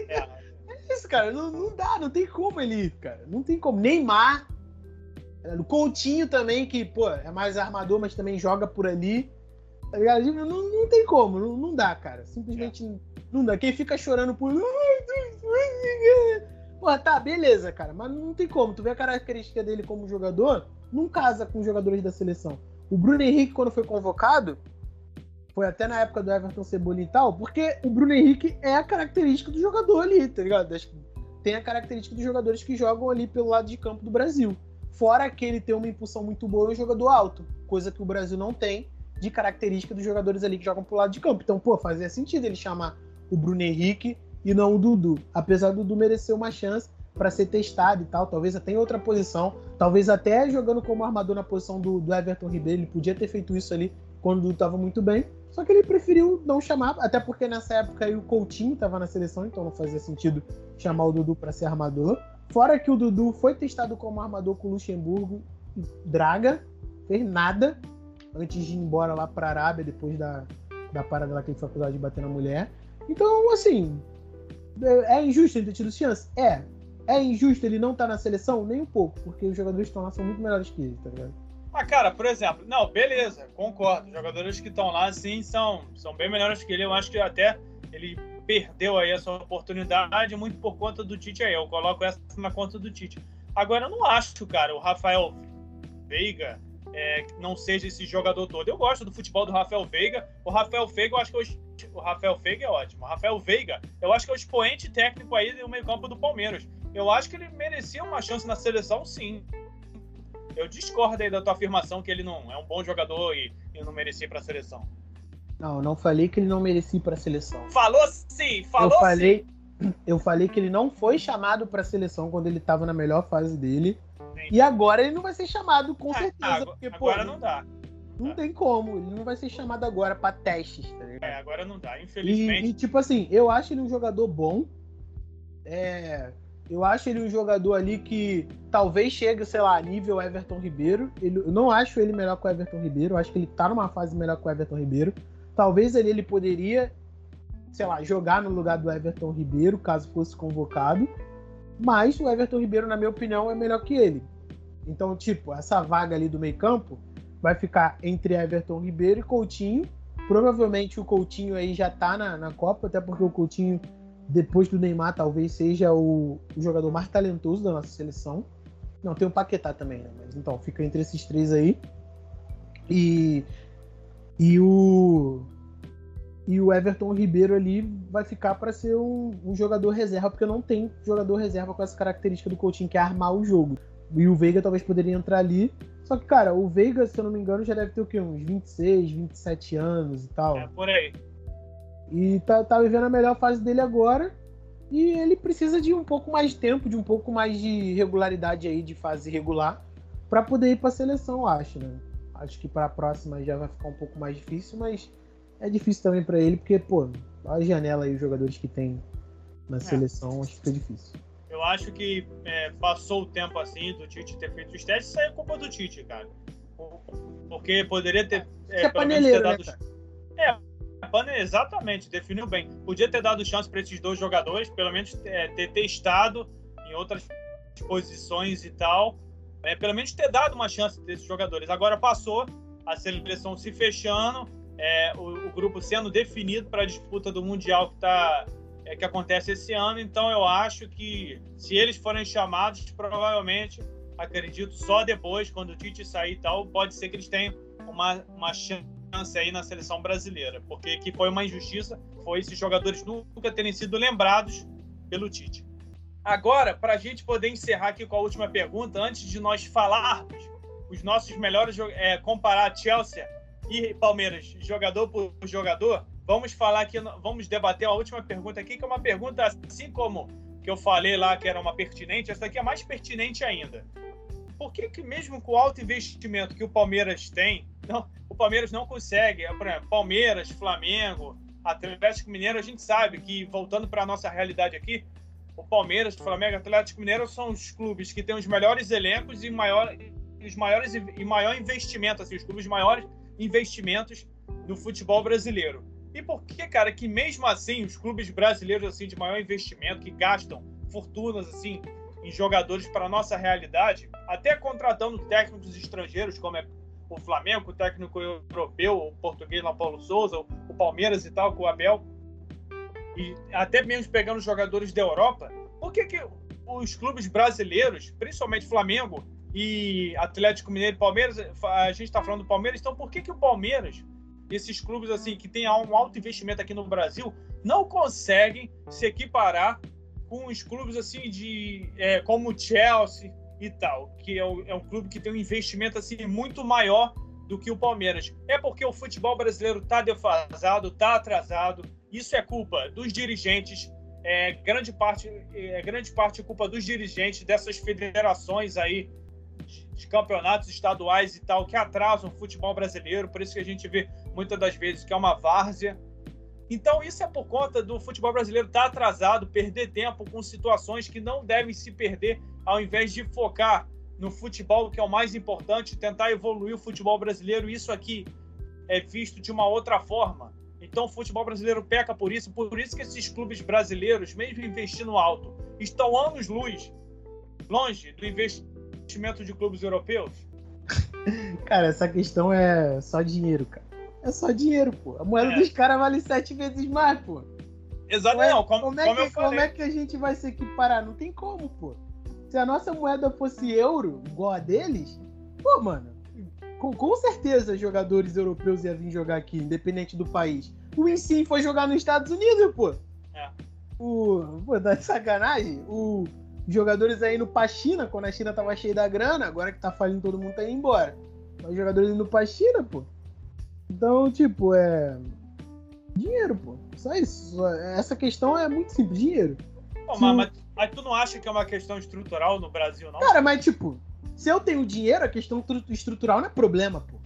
É. isso, cara. Não, não dá, não tem como ele cara. Não tem como. Neymar, é, o Coutinho também, que, pô, é mais armador, mas também joga por ali. Tá ligado? Não, não tem como, não, não dá, cara. Simplesmente é. não dá. Quem fica chorando por. Pô, tá, beleza, cara. Mas não tem como. Tu vê a característica dele como jogador, não casa com os jogadores da seleção. O Bruno Henrique, quando foi convocado, foi até na época do Everton Cebolinha e tal, porque o Bruno Henrique é a característica do jogador ali, tá ligado? Tem a característica dos jogadores que jogam ali pelo lado de campo do Brasil. Fora que ele tem uma impulsão muito boa e um jogador alto, coisa que o Brasil não tem de característica dos jogadores ali que jogam pro lado de campo. Então, pô, fazia sentido ele chamar o Bruno Henrique e não o Dudu. Apesar do Dudu merecer uma chance, para ser testado e tal, talvez até em outra posição, talvez até jogando como armador na posição do, do Everton Ribeiro, ele podia ter feito isso ali quando estava muito bem, só que ele preferiu não chamar, até porque nessa época aí o Coutinho estava na seleção, então não fazia sentido chamar o Dudu para ser armador. Fora que o Dudu foi testado como armador com o Luxemburgo, Draga, fez nada antes de ir embora lá para a Arábia depois da, da parada lá que ele foi acusado de bater na mulher. Então, assim, é, é injusto ele ter tido chance? É, é injusto ele não estar tá na seleção? Nem um pouco, porque os jogadores que estão lá são muito melhores que ele, tá ligado? Ah, cara, por exemplo, não, beleza, concordo. Jogadores que estão lá, sim, são, são bem melhores que ele. Eu acho que até ele perdeu aí essa oportunidade muito por conta do Tite aí. Eu coloco essa na conta do Tite. Agora, eu não acho, cara, o Rafael Veiga é, não seja esse jogador todo. Eu gosto do futebol do Rafael Veiga. O Rafael Veiga, eu acho que eu, o Rafael Veiga é ótimo. O Rafael Veiga, eu acho que é o expoente técnico aí do meio-campo do Palmeiras eu acho que ele merecia uma chance na seleção, sim. Eu discordo aí da tua afirmação que ele não é um bom jogador e, e não merecia para a seleção. Não, não falei que ele não merecia para a seleção. Falou sim, falou eu falei, sim. Eu falei que ele não foi chamado para a seleção quando ele estava na melhor fase dele. Sim. E agora ele não vai ser chamado com é, certeza, agora, porque agora pô, não dá. Não tem como, ele não vai ser chamado agora para testes, tá ligado? É, agora não dá, infelizmente. E, e, tipo assim, eu acho ele um jogador bom. É, eu acho ele um jogador ali que talvez chegue, sei lá, nível Everton Ribeiro. Ele, eu não acho ele melhor que o Everton Ribeiro. Eu acho que ele tá numa fase melhor que o Everton Ribeiro. Talvez ele, poderia, sei lá, jogar no lugar do Everton Ribeiro, caso fosse convocado. Mas o Everton Ribeiro, na minha opinião, é melhor que ele. Então, tipo, essa vaga ali do meio-campo vai ficar entre Everton Ribeiro e Coutinho. Provavelmente o Coutinho aí já tá na, na Copa, até porque o Coutinho depois do Neymar, talvez seja o, o, jogador mais talentoso da nossa seleção. Não, tem o Paquetá também, né? Mas então, fica entre esses três aí. E, e o e o Everton Ribeiro ali vai ficar para ser um, um, jogador reserva, porque não tem jogador reserva com essa característica do Coutinho, que é armar o jogo. E o Veiga talvez poderia entrar ali. Só que, cara, o Veiga, se eu não me engano, já deve ter o quê? Uns 26, 27 anos e tal. É, por aí. E tá, tá vivendo a melhor fase dele agora. E ele precisa de um pouco mais de tempo, de um pouco mais de regularidade aí, de fase regular, para poder ir para a seleção, eu acho, né? Acho que para a próxima já vai ficar um pouco mais difícil, mas é difícil também para ele, porque, pô, a janela aí, os jogadores que tem na é. seleção, acho que fica difícil. Eu acho que é, passou o tempo assim do Tite ter feito os testes, isso aí é culpa do Tite, cara. Porque poderia ter. É, é paneleiro, ter dado... né, É, exatamente, definiu bem. Podia ter dado chance para esses dois jogadores, pelo menos é, ter testado em outras posições e tal. É, pelo menos ter dado uma chance desses jogadores. Agora passou, a seleção se fechando, é, o, o, grupo sendo definido para a disputa do Mundial que, tá, é, que acontece esse ano. Então eu acho que se eles forem chamados, provavelmente, acredito, só depois, quando o Tite sair e tal, pode ser que eles tenham uma, uma chance chance aí na seleção brasileira, porque que foi uma injustiça, foi esses jogadores nunca terem sido lembrados pelo Tite. Agora, para a gente poder encerrar aqui com a última pergunta, antes de nós falarmos os nossos melhores, é, comparar Chelsea e Palmeiras, jogador por jogador, vamos falar aqui, vamos debater a última pergunta aqui, que é uma pergunta assim como que eu falei lá que era uma pertinente, essa aqui é mais pertinente ainda. Por que, que mesmo com o alto investimento que o Palmeiras tem, não, o Palmeiras não consegue? Por exemplo, Palmeiras, Flamengo, Atlético Mineiro, a gente sabe que, voltando para a nossa realidade aqui, o Palmeiras, o Flamengo, Atlético Mineiro são os clubes que têm os melhores elencos e maior, os maiores e maior investimento, assim, os clubes maiores investimentos no futebol brasileiro. E por que, cara, que mesmo assim os clubes brasileiros assim de maior investimento, que gastam fortunas assim em jogadores para a nossa realidade, até contratando técnicos estrangeiros, como é o Flamengo, o técnico europeu, o português lá Paulo Souza, o Palmeiras e tal, com o Abel, e até mesmo pegando jogadores da Europa, por que, que os clubes brasileiros, principalmente Flamengo e Atlético Mineiro e Palmeiras, a gente está falando do Palmeiras, então por que, que o Palmeiras, esses clubes assim que têm um alto investimento aqui no Brasil, não conseguem se equiparar com os clubes assim de é, como Chelsea e tal, que é, o, é um clube que tem um investimento assim muito maior do que o Palmeiras. É porque o futebol brasileiro está defasado, está atrasado. Isso é culpa dos dirigentes, é grande parte é grande parte é culpa dos dirigentes dessas federações aí de campeonatos estaduais e tal que atrasam o futebol brasileiro. Por isso que a gente vê muitas das vezes que é uma várzea então, isso é por conta do futebol brasileiro estar tá atrasado, perder tempo com situações que não devem se perder, ao invés de focar no futebol, que é o mais importante, tentar evoluir o futebol brasileiro. Isso aqui é visto de uma outra forma. Então, o futebol brasileiro peca por isso, por isso que esses clubes brasileiros, mesmo investindo alto, estão anos-luz longe do investimento de clubes europeus. Cara, essa questão é só dinheiro, cara. É só dinheiro, pô. A moeda é. dos caras vale sete vezes mais, pô. Exatamente. Como, como, é como, que, como é que a gente vai se equiparar? Não tem como, pô. Se a nossa moeda fosse euro, igual a deles, pô, mano, com, com certeza jogadores europeus iam vir jogar aqui, independente do país. O Insim foi jogar nos Estados Unidos, pô. É. O. Pô, tá de sacanagem? O, jogadores aí indo pra China, quando a China tava cheia da grana, agora que tá falindo todo mundo tá indo embora. Os jogadores indo pra China, pô. Então, tipo, é. Dinheiro, pô. Só isso. Essa questão é muito simples, dinheiro. Pô, mas, mas, mas, tu não acha que é uma questão estrutural no Brasil, não? Cara, mas tipo, se eu tenho dinheiro, a questão estrutural não é problema, pô.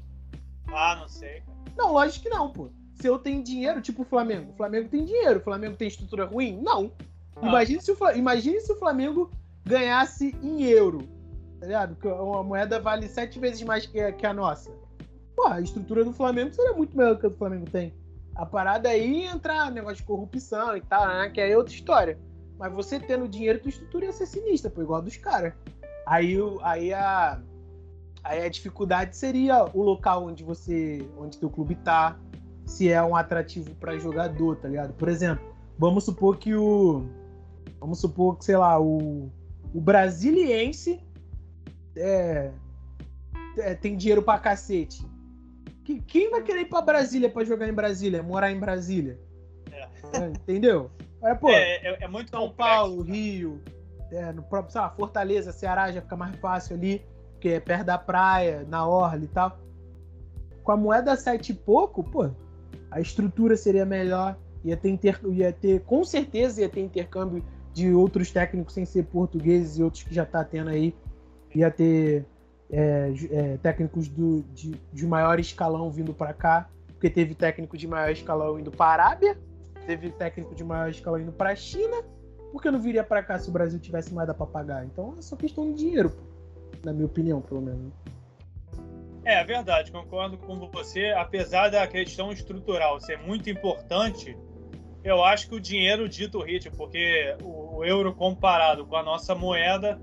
Ah, não sei. Não, lógico que não, pô. Se eu tenho dinheiro, tipo o Flamengo. O Flamengo tem dinheiro. O Flamengo tem estrutura ruim? Não. Ah. Imagine, se o, imagine se o Flamengo ganhasse em euro. Tá ligado? Porque a moeda vale sete vezes mais que a, que a nossa. Pô, a estrutura do Flamengo seria muito melhor que a do Flamengo tem. A parada aí é entrar negócio de corrupção e tal, né? Que aí é outra história. Mas você tendo dinheiro, tua estrutura ia ser sinistra, pô, igual a dos caras. Aí, aí, a, aí a dificuldade seria o local onde você. onde teu clube tá. Se é um atrativo para jogador, tá ligado? Por exemplo, vamos supor que o. Vamos supor que, sei lá, o, o brasiliense é, é, tem dinheiro pra cacete. Que, quem vai querer ir pra Brasília pra jogar em Brasília, morar em Brasília? É. É, entendeu? É, pô, é, é, é muito São complexo, Paulo, Rio, é, no próprio, sei lá, Fortaleza, Ceará já fica mais fácil ali, porque é perto da praia, na orla e tal. Com a moeda sete e pouco, pô, a estrutura seria melhor, ia ter, inter... ia ter, com certeza ia ter intercâmbio de outros técnicos sem ser portugueses e outros que já tá tendo aí. Ia ter é, é, técnicos do, de, de maior escalão vindo para cá, porque teve técnico de maior escalão indo para a Arábia, teve técnico de maior escalão indo para a China, porque não viria para cá se o Brasil tivesse mais para pagar? Então é só questão de dinheiro, na minha opinião, pelo menos. É, é verdade, concordo com você. Apesar da questão estrutural ser muito importante, eu acho que o dinheiro dito ritmo, porque o euro comparado com a nossa moeda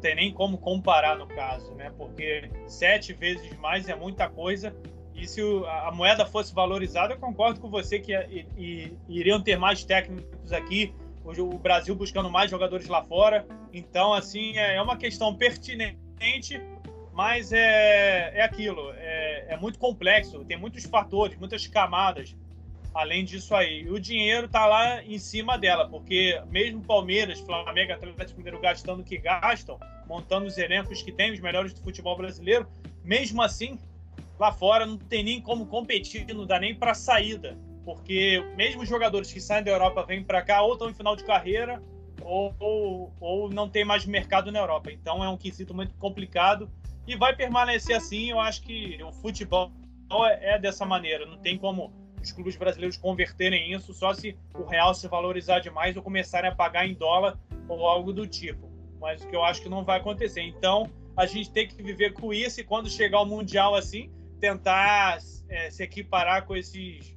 tem nem como comparar no caso, né? Porque sete vezes mais é muita coisa. E se a moeda fosse valorizada, eu concordo com você que iriam ter mais técnicos aqui, o Brasil buscando mais jogadores lá fora. Então, assim, é, é uma questão pertinente, mas é, é aquilo, é, é muito complexo, tem muitos fatores, muitas camadas além disso aí. O dinheiro está lá em cima dela, porque mesmo Palmeiras, Flamengo, Atlético Mineiro gastando o que gastam, montando os elencos que tem, os melhores do futebol brasileiro, mesmo assim, lá fora não tem nem como competir, não dá nem para saída. Porque mesmo os jogadores que saem da Europa vêm para cá, ou estão em final de carreira, ou, ou, ou não tem mais mercado na Europa. Então é um quesito muito complicado e vai permanecer assim. Eu acho que o futebol é, é dessa maneira, não tem como os clubes brasileiros converterem isso só se o real se valorizar demais ou começarem a pagar em dólar ou algo do tipo. Mas o que eu acho que não vai acontecer. Então, a gente tem que viver com isso e quando chegar o Mundial assim, tentar é, se equiparar com esses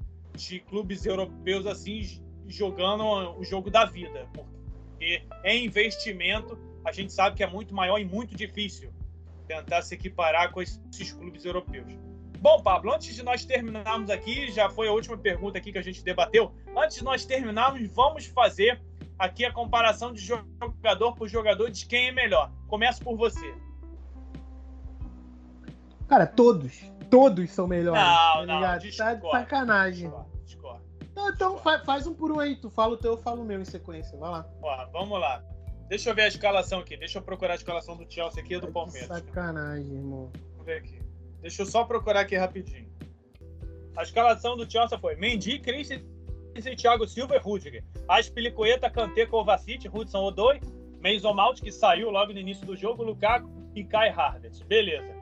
clubes europeus assim, jogando o jogo da vida. Porque em investimento, a gente sabe que é muito maior e muito difícil tentar se equiparar com esses clubes europeus. Bom, Pablo, antes de nós terminarmos aqui, já foi a última pergunta aqui que a gente debateu. Antes de nós terminarmos, vamos fazer aqui a comparação de jogador por jogador de quem é melhor. Começo por você. Cara, todos. Todos são melhores. Não, tá não, discordo, tá de sacanagem. Discordo, discordo, não, então faz, faz, um por um aí. Tu fala o teu, eu falo o meu em sequência. Vai lá. Ó, vamos lá. Deixa eu ver a escalação aqui. Deixa eu procurar a escalação do Chelsea aqui e do Palmeiras. Sacanagem, irmão. Vamos ver aqui. Deixa eu só procurar aqui rapidinho. A escalação do Chelsea foi Mendy, Christensen, Thiago Silva e Rudiger. Aspilicueta, Kanté, Kovacic, Hudson Odoi, Mason Mount, que saiu logo no início do jogo, Lukaku e Kai Havertz. Beleza.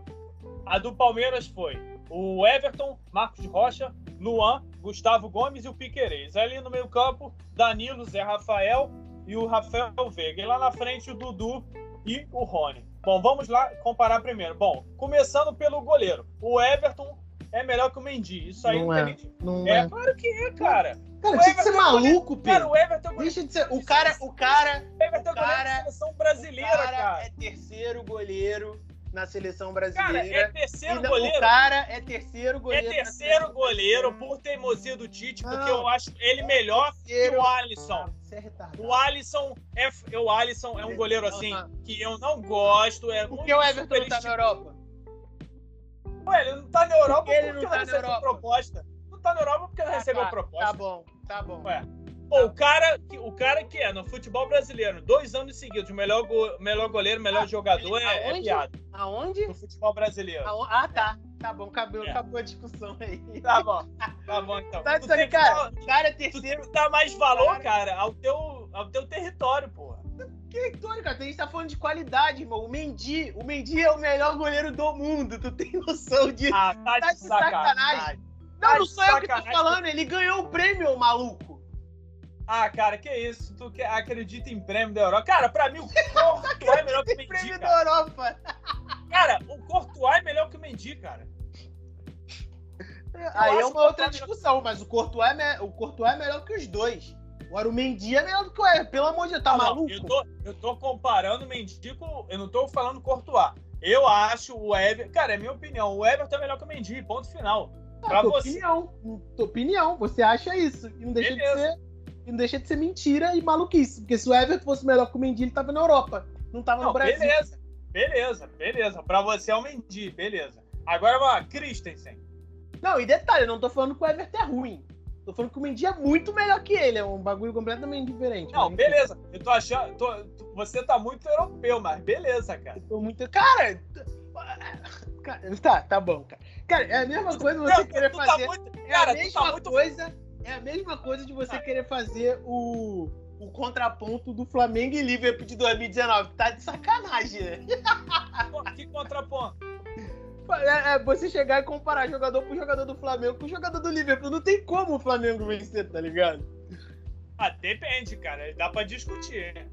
A do Palmeiras foi o Everton, Marcos Rocha, Luan, Gustavo Gomes e o Piquerez. Ali no meio campo, Danilo, Zé Rafael e o Rafael Veiga. E lá na frente, o Dudu e o Rony. Bom, vamos lá comparar primeiro. Bom, começando pelo goleiro. O Everton é melhor que o Mendy. Isso aí não, é. tem Não é, é. claro que é, cara. Cara, deixa de ser é maluco, Pedro. Cara, o Everton é Deixa de ser. O cara, o cara, o Everton o cara- é seleção brasileira, o cara, cara. é terceiro goleiro na seleção Cara, brasileira. é E terceiro não- goleiro. O cara é terceiro É goleiro. na terceiro goleiro por teimosia do Tite, porque Não. eu acho ele melhor que Terceiro- o Alisson. Você é. O Alisson é, o Alisson é um goleiro assim que eu não gosto. É Por que o Everton não tá na Europa? Ué, ele não tá na Europa Por que ele porque não tá recebeu Europa? proposta. Não tá na Europa porque não Ah, recebeu tá, proposta. Tá bom, tá bom. Ué. Pô, o cara, que- o cara que é no futebol brasileiro, dois anos seguidos, o melhor, go- melhor goleiro, melhor Ah, jogador ele- é, é aonde? piada. Aonde? No futebol brasileiro. Ah, tá. Tá bom, acabou, É. acabou a discussão aí. Tá bom. Tá bom, então. Tá Tu sacanagem, que cara. dar- O cara é Tu terceiro. que dar mais valor, Cara. cara, ao teu, ao teu território, porra. Que Tony, cara, a gente tá falando de qualidade, irmão. O Mendy, o Mendy é o melhor goleiro do mundo. Tu tem noção disso? Ah, tá, Tá de sacanagem. sacanagem. tá Não, não de sou eu que tô falando. Ele ganhou o prêmio, maluco. Ah, cara, que isso? Tu que acredita em prêmio da Europa? Cara, pra mim o Courtois é melhor que o Mendy, prêmio da cara. Europa. Cara, o Courtois é melhor que o Mendy, cara. Aí é uma outra que- discussão, mas o Courtois, é me- o Courtois é melhor que os dois. Agora o Mendy é melhor do que o Everton. Pelo amor de Deus, tá Não, maluco? Eu tô, eu tô comparando o Mendy com... Eu não tô falando Courtois. Eu acho o Everton... Cara, é minha opinião. O Everton é melhor que o Mendy, ponto final. Pra Ah, tua você. opinião. Tua opinião. Você acha isso. E não deixa de Beleza. ser. E não deixa de ser mentira e maluquice. Porque se o Everton fosse melhor que o Mendy, ele tava na Europa. Não tava Não, no Brasil. beleza. Beleza, beleza. Pra você é o Mendy, beleza. Agora, ó, Christensen. Não, e detalhe, eu não tô falando que o Everton é ruim. Tô falando que o Mendy é muito melhor que ele. É um bagulho completamente diferente. Não, Mas, beleza. Eu tô achando... tô- você tá muito europeu, mas beleza, cara. Eu tô muito. Cara. Tá, tá bom, cara. Cara, é a mesma coisa você Não, querer tá fazer. muito... É Cara, a tá mesma muito... coisa. É a mesma coisa de você querer fazer o, o contraponto do Flamengo e Liverpool de 2019. Tá de sacanagem, né? Que contraponto? É, é você chegar e comparar jogador com jogador do Flamengo com jogador do Liverpool. Não tem como o Flamengo vencer, tá ligado? Ah, depende, cara. Dá pra discutir.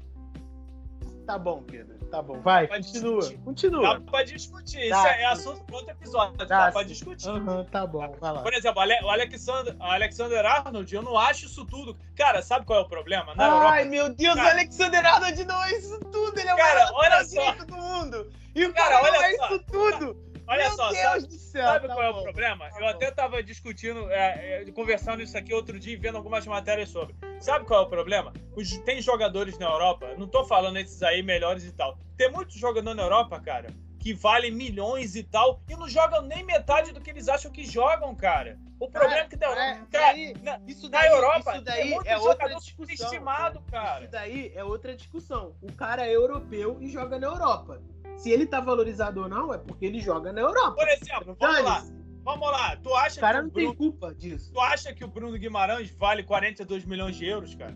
Tá bom, Pedro. Tá bom. Vai, Pode continua. discutir. Dá Continua. pra discutir. Isso é, é assunto para outro episódio. Tá, Dá pra discutir. Aham, tá bom. Vai lá. Por exemplo, o Alexander, o Alexander Arnold, eu não acho isso tudo. Cara, sabe qual é o problema? Na Ai, Europa. meu Deus, Cara. o Alexander Arnold não é isso tudo. Ele é o Cara, maior olha só. do mundo. E o Cara, cara, não olha é só. isso tudo. Olha meu só, Deus sabe, do céu. sabe tá qual é o bom. problema? Tá eu bom. até tava discutindo, é, é, conversando isso aqui outro dia, e vendo algumas matérias sobre. Sabe qual é o problema? Os- tem jogadores na Europa, não tô falando esses aí melhores e tal. Tem muitos jogadores na Europa, cara, que valem milhões e tal, e não jogam nem metade do que eles acham que jogam, cara. O problema é que da é, cara, aí, na, isso na daí, Europa isso daí muito é outra discussão. estimado, cara. Isso daí é outra discussão. O cara é europeu e joga na Europa. Se ele tá valorizado ou não, é porque ele joga na Europa. Por exemplo, vamos lá. Vamos lá. Tu acha O cara que não o tem Bruno, culpa disso. tu acha que o Bruno Guimarães vale 42 milhões de euros, cara?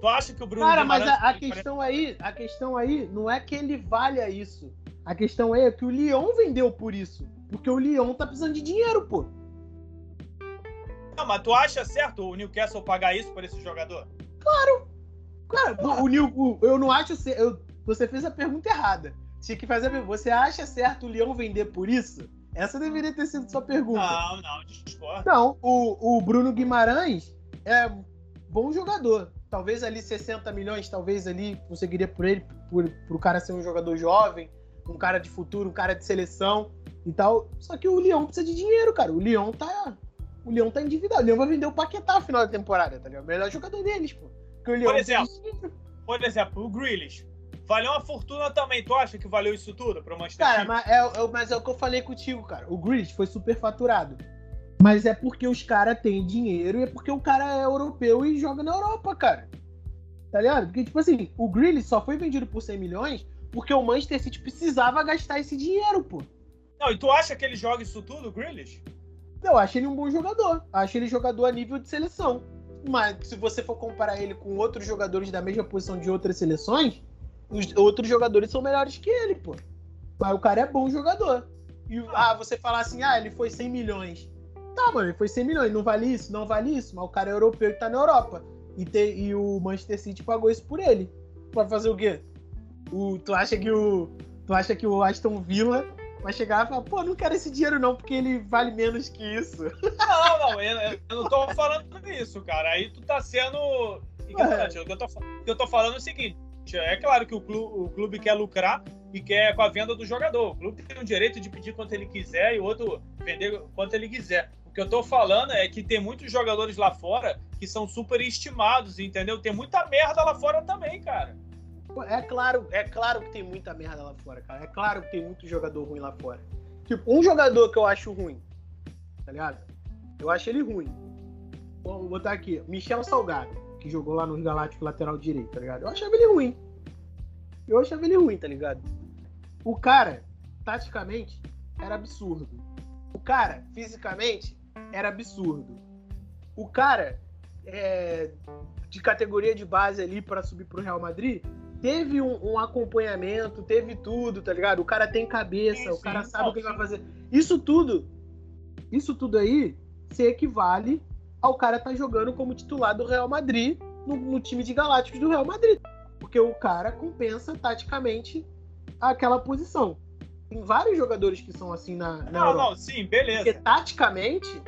Tu acha que o Bruno Cara, mas Guimarães a, a 40 questão aí, a questão aí não é que ele valha isso. A questão aí é que o Lyon vendeu por isso. Porque o Lyon tá precisando de dinheiro, pô. Não, mas tu acha certo o Newcastle pagar isso por esse jogador? Cara, o, o, eu não acho. Eu, você fez a pergunta errada. Tinha que fazer. Você acha certo o Leão vender por isso? Essa deveria ter sido sua pergunta. Não, não, discordo. Não, o, o Bruno Guimarães é bom jogador. Talvez ali 60 milhões, talvez ali conseguiria por ele, por, pro cara ser um jogador jovem, um cara de futuro, um cara de seleção e tal. Só que o Leão precisa de dinheiro, cara. O Leão tá. O Leão tá endividado. O Leão vai vender o Paquetá no final da temporada, tá ligado? O melhor jogador deles, pô. O Por exemplo. Por exemplo, o Grealish. Valeu uma fortuna também. Tu acha que valeu isso tudo pro Manchester Cara, mas é, é- mas é o que eu falei contigo, cara. O Grealish foi superfaturado. Mas é porque os caras têm dinheiro e é porque o cara é europeu e joga na Europa, cara. Tá ligado? Porque, tipo assim, o Grealish só foi vendido por 100 milhões porque o Manchester City precisava gastar esse dinheiro, pô. Não, e tu acha que ele joga isso tudo, o Grealish? Eu acho ele um bom jogador. Acho ele jogador a nível de seleção. Mas se você for comparar ele com outros jogadores da mesma posição de outras seleções, os outros jogadores são melhores que ele, pô. Mas o cara é bom jogador. E ah, você falar assim, ah, ele foi 100 milhões. Tá, mano, ele foi 100 milhões. Não vale isso? Não vale isso. Mas o cara é europeu e tá na Europa. E, te- e o Manchester City pagou isso por ele. Pra fazer o quê? O, tu acha que o. Tu acha que o Aston Villa vai chegar e falar, pô, não quero esse dinheiro não, porque ele vale menos que isso. Não, não, eu, eu não tô falando isso, cara. Aí tu tá sendo ignorante. O que eu tô, fa- o que eu tô falando é o seguinte: é claro que o clube, o clube quer lucrar e quer com a venda do jogador. O clube tem o direito de pedir quanto ele quiser e o outro vender quanto ele quiser. O que eu tô falando é que tem muitos jogadores lá fora que são super estimados, entendeu? Tem muita merda lá fora também, cara. É claro, é claro que tem muita merda lá fora, cara. É claro que tem muito jogador ruim lá fora. Tipo, um jogador que eu acho ruim, tá ligado? Eu acho ele ruim. Bom, vou botar aqui, Michel Salgado, que jogou lá no Galáctico lateral direito, tá ligado? Eu achava ele ruim. Eu achava ele ruim, tá ligado? O cara, taticamente, era absurdo. O cara, fisicamente, era absurdo. O cara, é, de categoria de base ali pra subir pro Real Madrid, teve um, um acompanhamento, teve tudo, tá ligado? O cara tem cabeça, Sim, o cara sim. sabe Não, o que ele vai sim. fazer. Isso tudo, isso tudo aí se equivale ao cara estar jogando como titular do Real Madrid no, no time de Galácticos do Real Madrid. Porque o cara compensa taticamente aquela posição. Tem vários jogadores que são assim na, na Não, Europa. não, sim, beleza. Porque taticamente,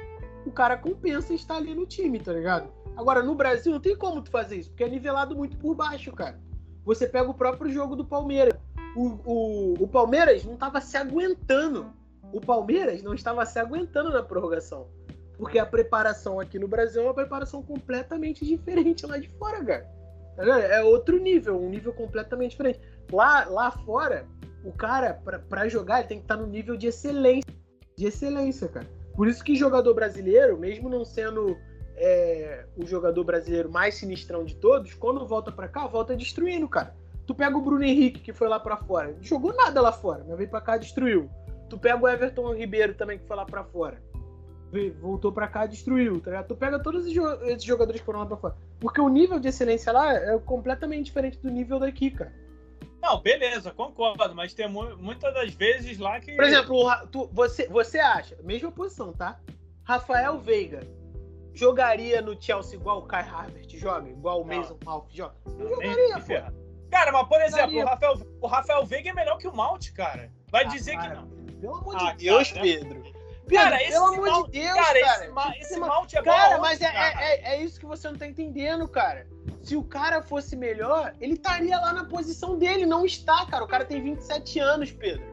o cara compensa estar ali no time, tá ligado? Agora, no Brasil, não tem como tu fazer isso, porque é nivelado muito por baixo, cara. Você pega o próprio jogo do Palmeiras. O, o, o Palmeiras não estava se aguentando. O Palmeiras não estava se aguentando na prorrogação. Porque a preparação aqui no Brasil é uma preparação completamente diferente lá de fora, cara. Tá? É outro nível, um nível completamente diferente. Lá, lá fora, o cara, pra jogar, ele tem que estar no nível de excelência. De excelência, cara. Por isso que jogador brasileiro, mesmo não sendo é, o jogador brasileiro mais sinistrão de todos, quando volta pra cá, volta destruindo, cara. Tu pega o Bruno Henrique, que foi lá pra fora. Não jogou nada lá fora, mas veio pra cá destruiu. Tu pega o Everton Ribeiro também, que foi lá pra fora. Voltou pra cá destruiu, tá ligado? Tu pega todos esses jo- esses jogadores que foram lá pra fora. Porque o nível de excelência lá é completamente diferente do nível daqui, cara. Não, beleza, concordo, mas tem mu- muitas das vezes lá que. Por exemplo, tu- você, você acha, mesma posição, tá? Rafael Veiga jogaria no Chelsea igual o Kai Havertz joga? Igual o. Mason Mount joga? Não jogaria, pô. Cara, mas por exemplo, o Rafael, o Rafael Veiga é melhor que o Mount, cara. Vai Ah, dizer que para. não. Pelo amor Ah, de Deus, cara. Pedro. Pedro, Cara, esse pelo amor Mount- de Deus, cara, cara. esse, ma- Esse esse ma- Mount é bom Cara, mas é, é, é- é isso que você não tá entendendo, cara. Se o cara fosse melhor, ele estaria lá na posição dele. Não está, cara. O cara tem 27 anos, Pedro.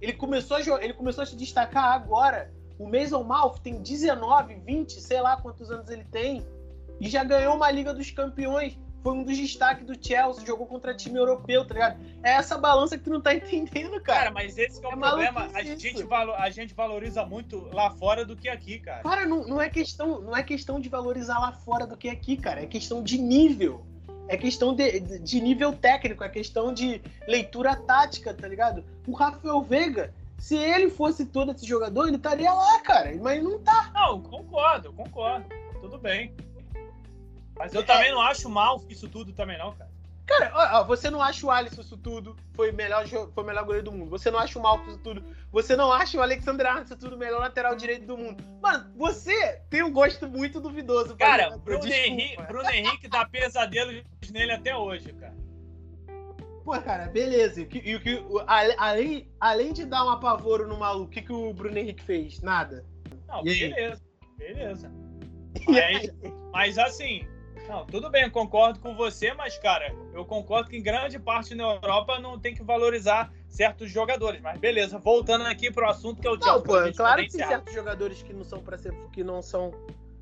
Ele começou a, ele começou a se destacar agora. O Mason Mount tem 19, 20, sei lá quantos anos ele tem. E já ganhou uma Liga dos Campeões. Foi um dos destaques do Chelsea, jogou contra time europeu, tá ligado? É essa balança que tu não tá entendendo, cara. Cara, mas esse é o É problema. A gente, valo- a gente valoriza muito lá fora do que aqui, cara. Cara, não, não é questão, não é questão de valorizar lá fora do que aqui, cara. É questão de nível. É questão de, de- de nível técnico, é questão de leitura tática, tá ligado? O Rafael Veiga, se ele fosse todo esse jogador, ele estaria lá, cara. Mas não tá. Não, concordo, concordo. Tudo bem. Mas eu É. também não acho mal isso tudo também, não, cara. Cara, ó, ó, você não acha o Alisson isso tudo foi o melhor, foi melhor goleiro do mundo. Você não acha o Malcom isso tudo. Você não acha o Alexander Arnold isso tudo o melhor lateral direito do mundo. Mano, você tem um gosto muito duvidoso. Cara, jogador, Bruno. Henrique, Bruno Henrique dá pesadelos nele até hoje, cara. Pô, cara, beleza. E o que- além, além de dar um apavoro no maluco, o que, que o Bruno Henrique fez? Nada. Não, beleza, beleza. Mas, mas assim, não, tudo bem, eu concordo com você, mas, cara, eu concordo que em grande parte na Europa não tem que valorizar certos jogadores. Mas beleza, voltando aqui pro assunto que é o Não, pô, claro que tem certos jogadores que não são para ser que não são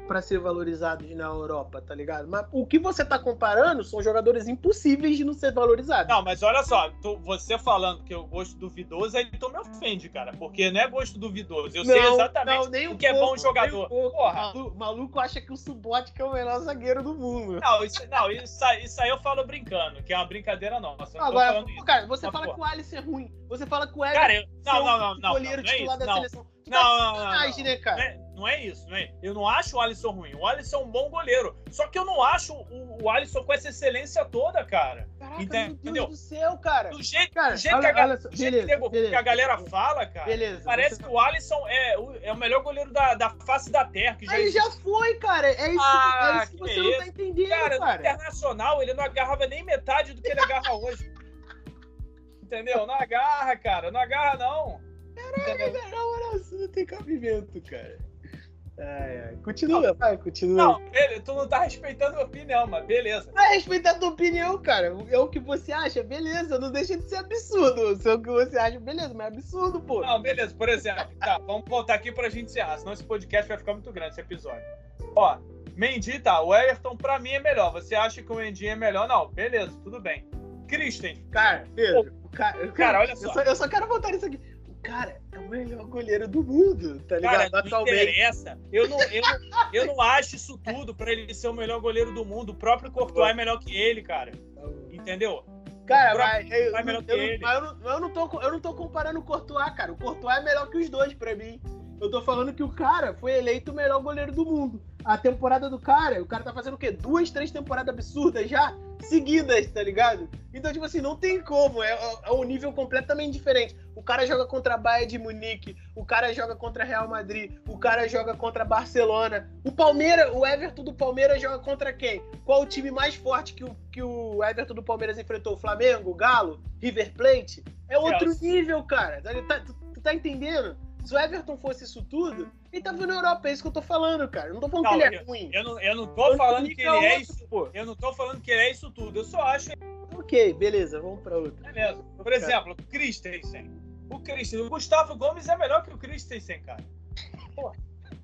para ser valorizados na Europa, tá ligado? Mas o que você tá comparando são jogadores impossíveis de não ser valorizados. Não, mas olha só, tu- você falando que eu gosto duvidoso, aí tu me ofende, cara. Porque não é gosto duvidoso. Eu sei exatamente não, nem o que é pouco, bom jogador. Porra. Maluco, maluco acha que o Subotic é o melhor zagueiro do mundo. Não, isso, não isso, aí- isso aí eu falo brincando, que é uma brincadeira nossa. não Agora, cara, você Mas, fala pô. que o Alisson é ruim. Você fala que o não, é não, não, não, não, goleiro não é titular da não. seleção. Não, tá não, não, não, sacanagem, não. né, cara? Não é, isso, não é. Eu não acho o Alisson ruim. O Alisson é um bom goleiro. Só que eu não acho o, o Alisson com essa excelência toda, cara. Caraca, Entendeu? meu Deus do céu, cara. Do jeito, Cara, do jeito, olha- que, a, olha do jeito beleza, que, beleza. que a galera fala, cara, Beleza. parece você- que o Alisson é o, é o melhor goleiro da, da face da terra. Que já Aí já foi, cara. É isso, Ah, é isso que você não tá entendendo, Cara, cara. no Internacional, ele não agarrava nem metade do que ele agarra hoje. Entendeu? Não agarra, cara. Não agarra, não. Não, não, isso não tem cabimento, cara. Ai. Continua, vai, continua. Não, ele, tu não tá respeitando a minha opinião, mas beleza. Vai respeitar a tua opinião, cara. É o que você acha, beleza. Não deixa de ser absurdo. Se é o que você acha, beleza, mas é absurdo, pô. Não, beleza, por exemplo. Tá, vamos voltar aqui pra gente encerrar, senão esse podcast vai ficar muito grande, esse episódio. Ó, Mendy, tá, o Everton pra mim é melhor. Você acha que o Mendy é melhor? Não, beleza, tudo bem. Christian, Cara, Pedro, o cara, Cara, olha eu só. Eu só quero voltar nisso aqui. Cara é o melhor goleiro do mundo, tá cara, ligado? não Atualmente. interessa. Eu não, eu, não, eu não acho isso tudo pra ele ser o melhor goleiro do mundo. O próprio Courtois é melhor que ele, cara. Entendeu? Cara, O mas eu, vai eu, melhor que ele. eu não, eu, não tô, eu não tô comparando o Courtois, cara. O Courtois é melhor que os dois pra mim. Eu tô falando que o cara foi eleito o melhor goleiro do mundo. A temporada do cara, o cara tá fazendo o quê? Duas, três temporadas absurdas já? Seguidas, tá ligado? Então, tipo assim, não tem como. É, é um nível completamente diferente. O cara joga contra a Bayern de Munique, o cara joga contra Real Madrid, o cara joga contra Barcelona. O Palmeiras, o Everton do Palmeiras joga contra quem? Qual o time mais forte que o, que o Everton do Palmeiras enfrentou? Flamengo, Galo, River Plate? É outro nível, cara. Tá- tá- tu, tu tá entendendo? Se o Everton fosse isso tudo, ele tava na Europa, é isso que eu tô falando, cara. Eu não tô falando Não, que ele é ruim. Eu não, eu não tô falando que ele é outro, isso. Pô. Eu não tô falando que ele é isso tudo. Eu só acho Ok, beleza, vamos pra outro. Beleza. Por exemplo, o Christensen. O Christensen. O Gustavo Gomes é melhor que o Christensen, cara. Pô.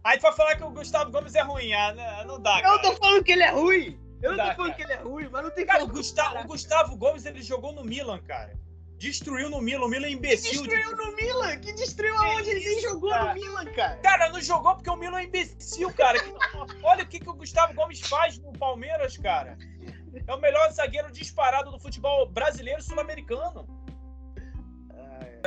Aí tu vai falar que o Gustavo Gomes é ruim. Ah, não, não dá, Eu cara. não tô falando que ele é ruim. Eu não Dá, tô falando cara. que ele é ruim, mas não tem Cara, o como. Gustavo, comparar. o Gustavo Gomes, ele jogou no Milan, cara. Destruiu no Milan. O Milan é imbecil. Destruiu no Milan? Que destruiu aonde? Ele nem jogou cara? no Milan, cara. Cara, não jogou porque o Milan é imbecil, cara. Olha o que, que o Gustavo Gomes faz no Palmeiras, cara. É o melhor zagueiro disparado do futebol brasileiro e sul-americano.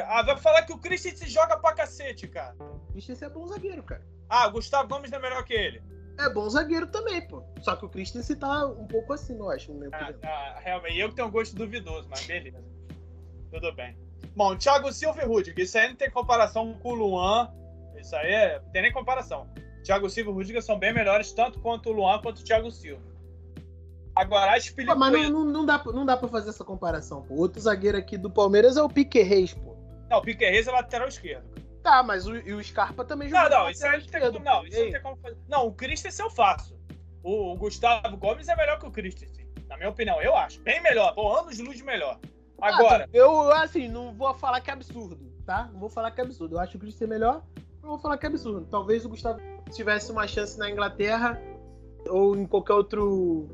Ah, vai falar que o Christensen joga pra cacete, cara. O Christensen é bom zagueiro, cara. Ah, o Gustavo Gomes não é melhor que ele. É bom zagueiro também, pô. Só que o Christensen tá um pouco assim, eu acho, na minha Ah, ah, realmente, eu que tenho um gosto duvidoso, mas beleza. Tudo bem. Bom, Thiago Silva e Rudiger, isso aí não tem comparação com o Luan. Isso aí é, não tem nem comparação. Thiago Silva e Rudiger são bem melhores, tanto quanto o Luan quanto o Thiago Silva. Agora, a Pô, Espilicueta. mas não, não, não dá, pra- não dá pra fazer essa comparação, pô. Outro zagueiro aqui do Palmeiras é o Pique Reis, pô. Não, o Piquet Reis é lateral esquerdo. Tá, mas o, e o Scarpa também jogou Não, não, isso aí não tem como. Não, isso não tem como fazer. Não, o Christensen eu faço. O, o Gustavo Gomes é melhor que o Christensen. Na minha opinião, eu acho. Bem melhor. Pô, anos de luz melhor. Agora, Ah, eu, assim, não vou falar que é absurdo, tá? Não vou falar que é absurdo. Eu acho o Christensen melhor, não vou falar que é absurdo. Talvez o Gustavo tivesse uma chance na Inglaterra ou em qualquer outro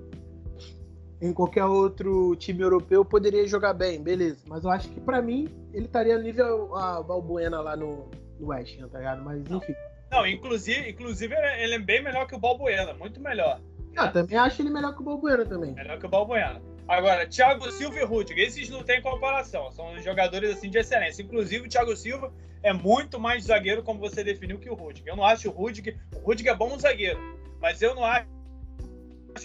em qualquer outro time europeu poderia jogar bem, beleza. Mas eu acho que para mim ele estaria nível a Balbuena lá no, no West Ham, tá ligado? Mas enfim. Não, inclusive, inclusive ele é bem melhor que o Balbuena, muito melhor. Eu também acho ele melhor que o Balbuena também. Melhor que o Balbuena. Agora, Thiago Silva e Rudiger, esses não tem comparação, são jogadores assim de excelência. Inclusive, o Thiago Silva é muito mais zagueiro, como você definiu, que o Rudiger. Eu não acho o Rudiger. O Rudiger é bom zagueiro, mas eu não acho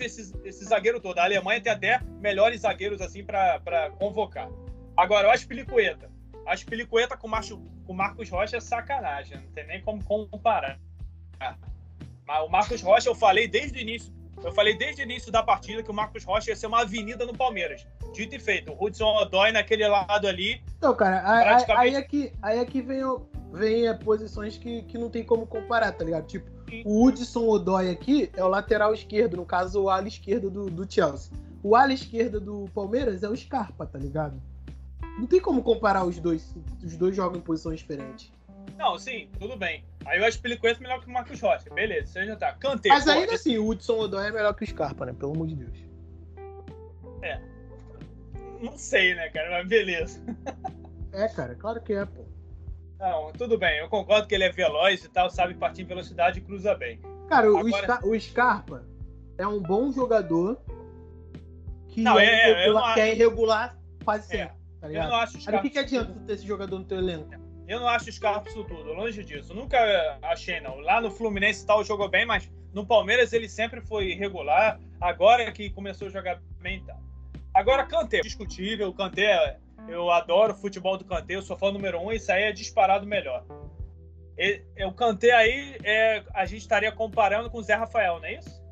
esse, esse zagueiro todo. A Alemanha tem até melhores zagueiros assim para convocar. Agora, eu acho Pelicueta. Acho Pelicueta com, Marcio, com Marcos Rocha é sacanagem, não tem nem como comparar. Mas o Marcos Rocha, eu falei desde o início eu falei desde o início da partida que o Marcos Rocha ia ser uma avenida no Palmeiras. Dito e feito. O Hudson Odoi naquele lado ali. Então, cara, praticamente... aí, aqui, aí aqui vem, vem posições que, que não tem como comparar, tá ligado? Tipo, Sim. o Hudson Odoi aqui é o lateral esquerdo, no caso, o ala esquerdo do, do Chelsea. O ala esquerdo do Palmeiras é o Scarpa, tá ligado? Não tem como comparar os dois. Os dois jogam em posições diferentes. Não, sim, tudo bem. Aí eu acho que ele conhece melhor que o Marcos Rocha. Beleza, você já tá. Cantei. Mas ainda assim, o Hudson Odoi é melhor que o Scarpa, né? Pelo amor de Deus. É. Não sei, né, cara? Mas beleza. É, cara, claro que é, pô. Não, tudo bem. Eu concordo que ele é veloz e tal, sabe partir em velocidade e cruza bem. Cara, Agora... o, Scarpa é um bom jogador que, não, é, é, irregular, que é irregular quase é, sempre. Tá eu não acho o Scarpa... o que, que adianta ter esse jogador no teu elenco? Eu não acho o Scarpa isso tudo, longe disso. Nunca achei, não. Lá no Fluminense e tal, jogou bem, mas no Palmeiras ele sempre foi irregular. Agora que começou a jogar bem e tal. Agora, Kanté, discutível. O Kanté, eu adoro o futebol do Kanté, eu sou fã número um, isso aí é disparado melhor. O Kanté aí, é, a gente estaria comparando com o Zé Rafael, não é isso?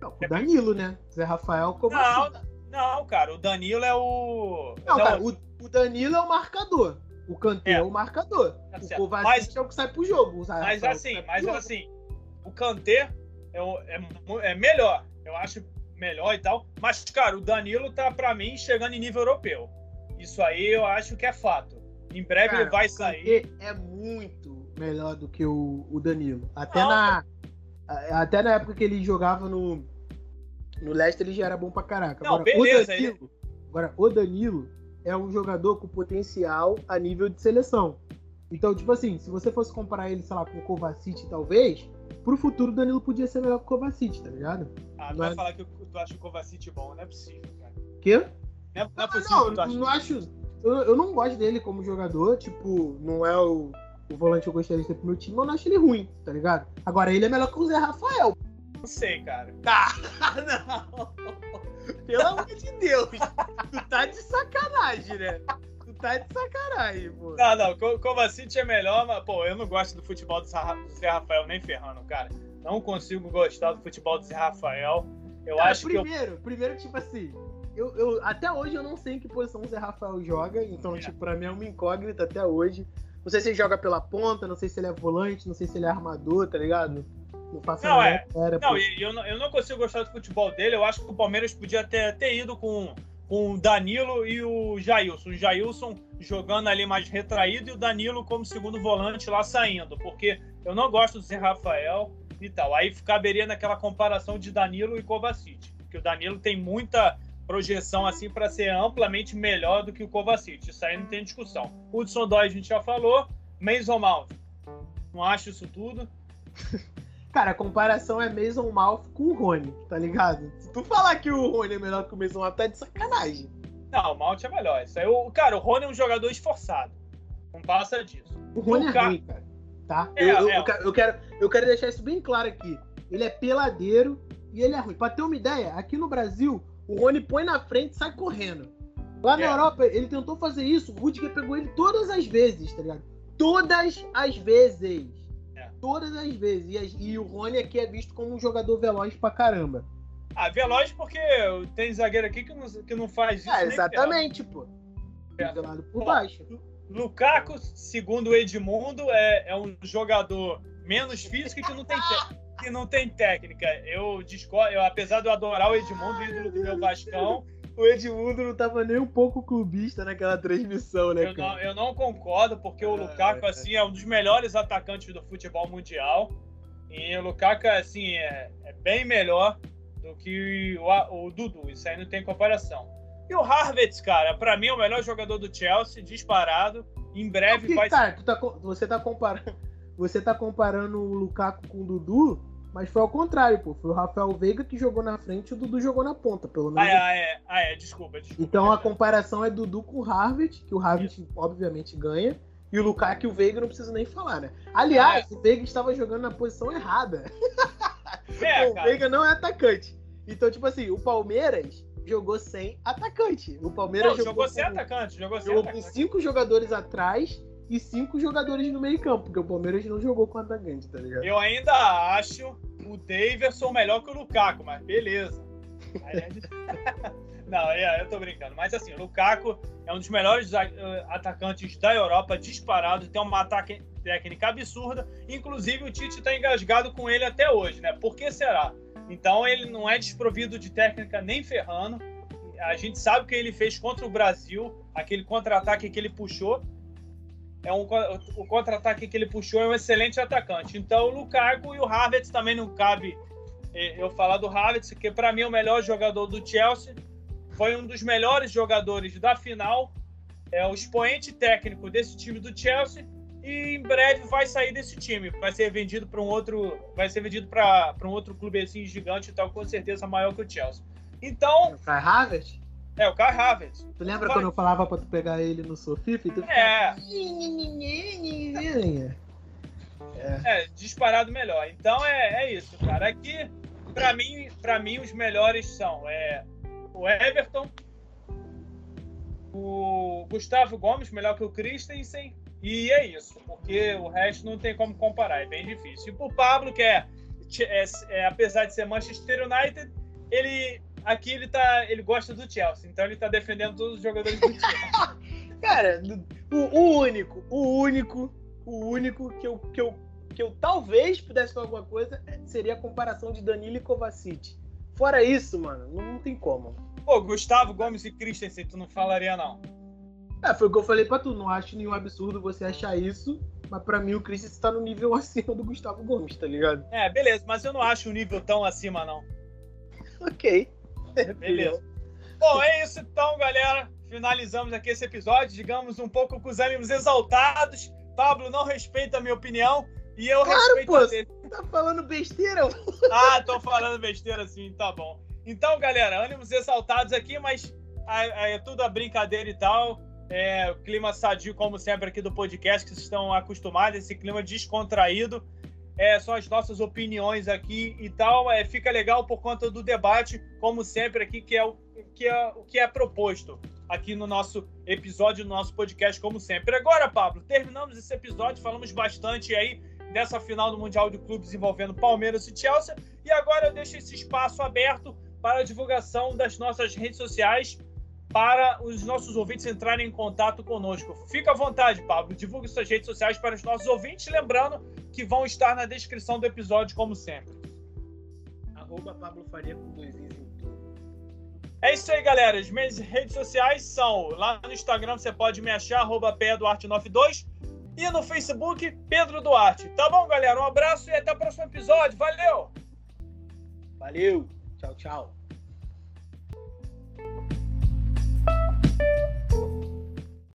Não, o Danilo, né? Zé Rafael como não, assim? Não, cara, o Danilo é o. Não, não cara, o, o Danilo é o marcador. O Kanté é, é o marcador. Tá o Kovacic mas, é o que sai pro jogo. Mas assim, mas assim, o Kanté é, é, é, melhor. Eu acho melhor e tal. Mas, cara, o Danilo tá, pra mim, chegando em nível europeu. Isso aí eu acho que é fato. Em breve cara, ele vai sair. é muito melhor do que o, o Danilo. Até na, até na época que ele jogava no, no Leicester, ele já era bom pra caraca. Não, agora, beleza, o Danilo, ele... agora, o Danilo é um jogador com potencial a nível de seleção. Então, tipo assim, se você fosse comparar ele, sei lá, com o Kovacic, talvez, pro futuro o Danilo podia ser melhor que o Kovacic, tá ligado? Ah, tu não vai é... falar que tu acha o Kovacic bom, não é possível, cara. Quê? Não é, não é possível não, não, não acho... Eu, eu, não gosto dele como jogador, tipo, não é o, o volante que eu gostaria de ter pro meu time, mas eu não acho ele ruim, tá ligado? Agora, ele é melhor que o Zé Rafael. Não sei, cara. Tá, não. Pelo amor de Deus. Tu tá de sacanagem, né? Tu tá de sacanagem, pô. Não, não. Kovacic é melhor, mas, pô, eu não gosto do futebol do Zé Rafael nem ferrando, cara. Não consigo gostar do futebol do Zé Rafael. Eu cara, acho primeiro, que. Eu... Primeiro, tipo assim. Eu, eu, até hoje eu não sei em que posição o Zé Rafael joga, então, é. tipo, pra mim é uma incógnita até hoje. Não sei se ele joga pela ponta, não sei se ele é volante, não sei se ele é armador, tá ligado? Não faço não, é. Era, não, eu, não, eu não consigo gostar do futebol dele. Eu acho que o Palmeiras podia ter, ter ido com, com o Danilo e o Jailson. O Jailson jogando ali mais retraído e o Danilo como segundo volante lá saindo. Porque eu não gosto do Zé Rafael e tal. Aí caberia naquela comparação de Danilo e Kovacic. Porque o Danilo tem muita projeção assim para ser amplamente melhor do que o Kovacic. Isso aí não tem discussão. Hudson Dói a gente já falou. Mason Mount. Não acho isso tudo. Cara, a comparação é Mason Mouth com o Rony, tá ligado? Se tu falar que o Rony é melhor que o Mason Mouth, tá de sacanagem. Não, o Mouth é melhor. Isso aí, o, cara, o Rony é um jogador esforçado. Não passa disso. O Rony é ruim, cara. Tá? É, eu, é. Eu, eu, quero, eu quero deixar isso bem claro aqui. Ele é peladeiro e ele é ruim. Pra ter uma ideia, aqui no Brasil, o Rony põe na frente e sai correndo. Lá na é. Europa, ele tentou fazer isso, o Rudiger pegou ele todas as vezes, tá ligado? Todas as vezes todas as vezes. E, e, o Rony aqui é visto como um jogador veloz pra caramba. Ah, veloz porque tem zagueiro aqui que não, que não faz isso. É, exatamente, pô. É. por baixo. Lukaku, segundo o Edmundo, é, é um jogador menos físico e que não tem, que não tem técnica. Eu discordo, eu, apesar de eu adorar o Edmundo, ídolo do meu Vascão, o Edmundo não tava nem um pouco clubista naquela transmissão, né, eu cara? Não, eu não concordo, porque o Lukaku, assim, é um dos melhores atacantes do futebol mundial. E o Lukaku, assim, é, é bem melhor do que o, o Dudu. Isso aí não tem comparação. E o Harvard, cara, para mim é o melhor jogador do Chelsea, disparado. Em breve vai tá, ser. Tá, você tá comparando. Você tá comparando o Lukaku com o Dudu, mas foi ao contrário, pô. Foi o Rafael Veiga que jogou na frente e o Dudu jogou na ponta, pelo menos. Ah, é, ah, é. Desculpa, desculpa. Então a comparação é Dudu com o Harvard, que o Harvard obviamente ganha. E o Lukaku e o Veiga não preciso nem falar, né? Aliás, ah, é. o Veiga estava jogando na posição errada. É, o Veiga não é atacante. Então, tipo assim, o Palmeiras jogou sem atacante. O Palmeiras não, jogou, jogou sem atacante. Jogou, jogou sem com cinco jogadores atrás e cinco jogadores no meio campo, porque o Palmeiras não jogou com atacante, tá ligado? Eu ainda acho o Daverson melhor que o Lukaku, mas beleza. não, é, eu tô brincando. Mas assim, o Lukaku é um dos melhores eh, atacantes da Europa, disparado, tem uma ataque técnica absurda. Inclusive, o Tite tá engasgado com ele até hoje, né? Por que será? Então, ele não é desprovido de técnica nem ferrando. A gente sabe o que ele fez contra o Brasil, aquele contra-ataque que ele puxou. É um, o contra-ataque que ele puxou é um excelente atacante. Então, o Lukaku e o Havertz também não cabe eh, eu falar do Havertz, que para mim é o melhor jogador do Chelsea foi um dos melhores jogadores da final, é o expoente técnico desse time do Chelsea e em breve vai sair desse time, vai ser vendido para um outro, vai ser vendido para um outro clube assim gigante e tal, com certeza maior que o Chelsea. Então, Kai Havertz? É, o Kai Havertz. Tu lembra vai... quando eu falava para tu pegar ele no Sofifa e tu É. é. É, disparado melhor. Então é, é isso, cara. Aqui, para mim, para mim os melhores são é o Everton, o Gustavo Gomes, melhor que o Christensen, e é isso, porque o resto não tem como comparar, é bem difícil. E pro Pablo, que é, é, é apesar de ser Manchester United, ele aqui ele tá, ele gosta do Chelsea, então ele tá defendendo todos os jogadores do Chelsea. Cara, o, o, único, o único, o único que eu, que eu que eu talvez pudesse falar alguma coisa seria a comparação de Danilo e Kovacic. Fora isso, mano, não, tem como. Pô, Gustavo Gomes e Christensen, tu não falaria, não? É, foi o que eu falei pra tu. Não acho nenhum absurdo você achar isso, mas pra mim o Christensen tá no nível acima do Gustavo Gomes, tá ligado? É, beleza, mas eu não acho o nível tão acima, não. ok. beleza. Bom, é isso então, galera. Finalizamos aqui esse episódio, digamos, um pouco com os ânimos exaltados. Pablo não respeita a minha opinião e eu claro, respeito pô, a dele. Tá falando besteira? ah, tô falando besteira sim, tá bom. Então, galera, ânimos exaltados aqui, mas é tudo a brincadeira e tal. É, o clima sadio, como sempre, aqui do podcast, que vocês estão acostumados, esse clima descontraído. É, são as nossas opiniões aqui e tal. É, fica legal por conta do debate, como sempre, aqui, que é o que é, o que é proposto aqui no nosso episódio, no nosso podcast, como sempre. Agora, Pablo, terminamos esse episódio, falamos bastante aí dessa final do Mundial de Clubes envolvendo Palmeiras e Chelsea. E agora eu deixo esse espaço aberto para a divulgação das nossas redes sociais para os nossos ouvintes entrarem em contato conosco. Fica à vontade, Pablo. Divulgue suas redes sociais para os nossos ouvintes, lembrando que vão estar na descrição do episódio, como sempre. Arroba Pablo Faria com dois em É isso aí, galera. As minhas redes sociais são lá no Instagram, você pode me achar, arroba PEDuarte92 e no Facebook, Pedro Duarte. Tá bom, galera? Um abraço e até o próximo episódio. Valeu! Valeu! Tchau, tchau.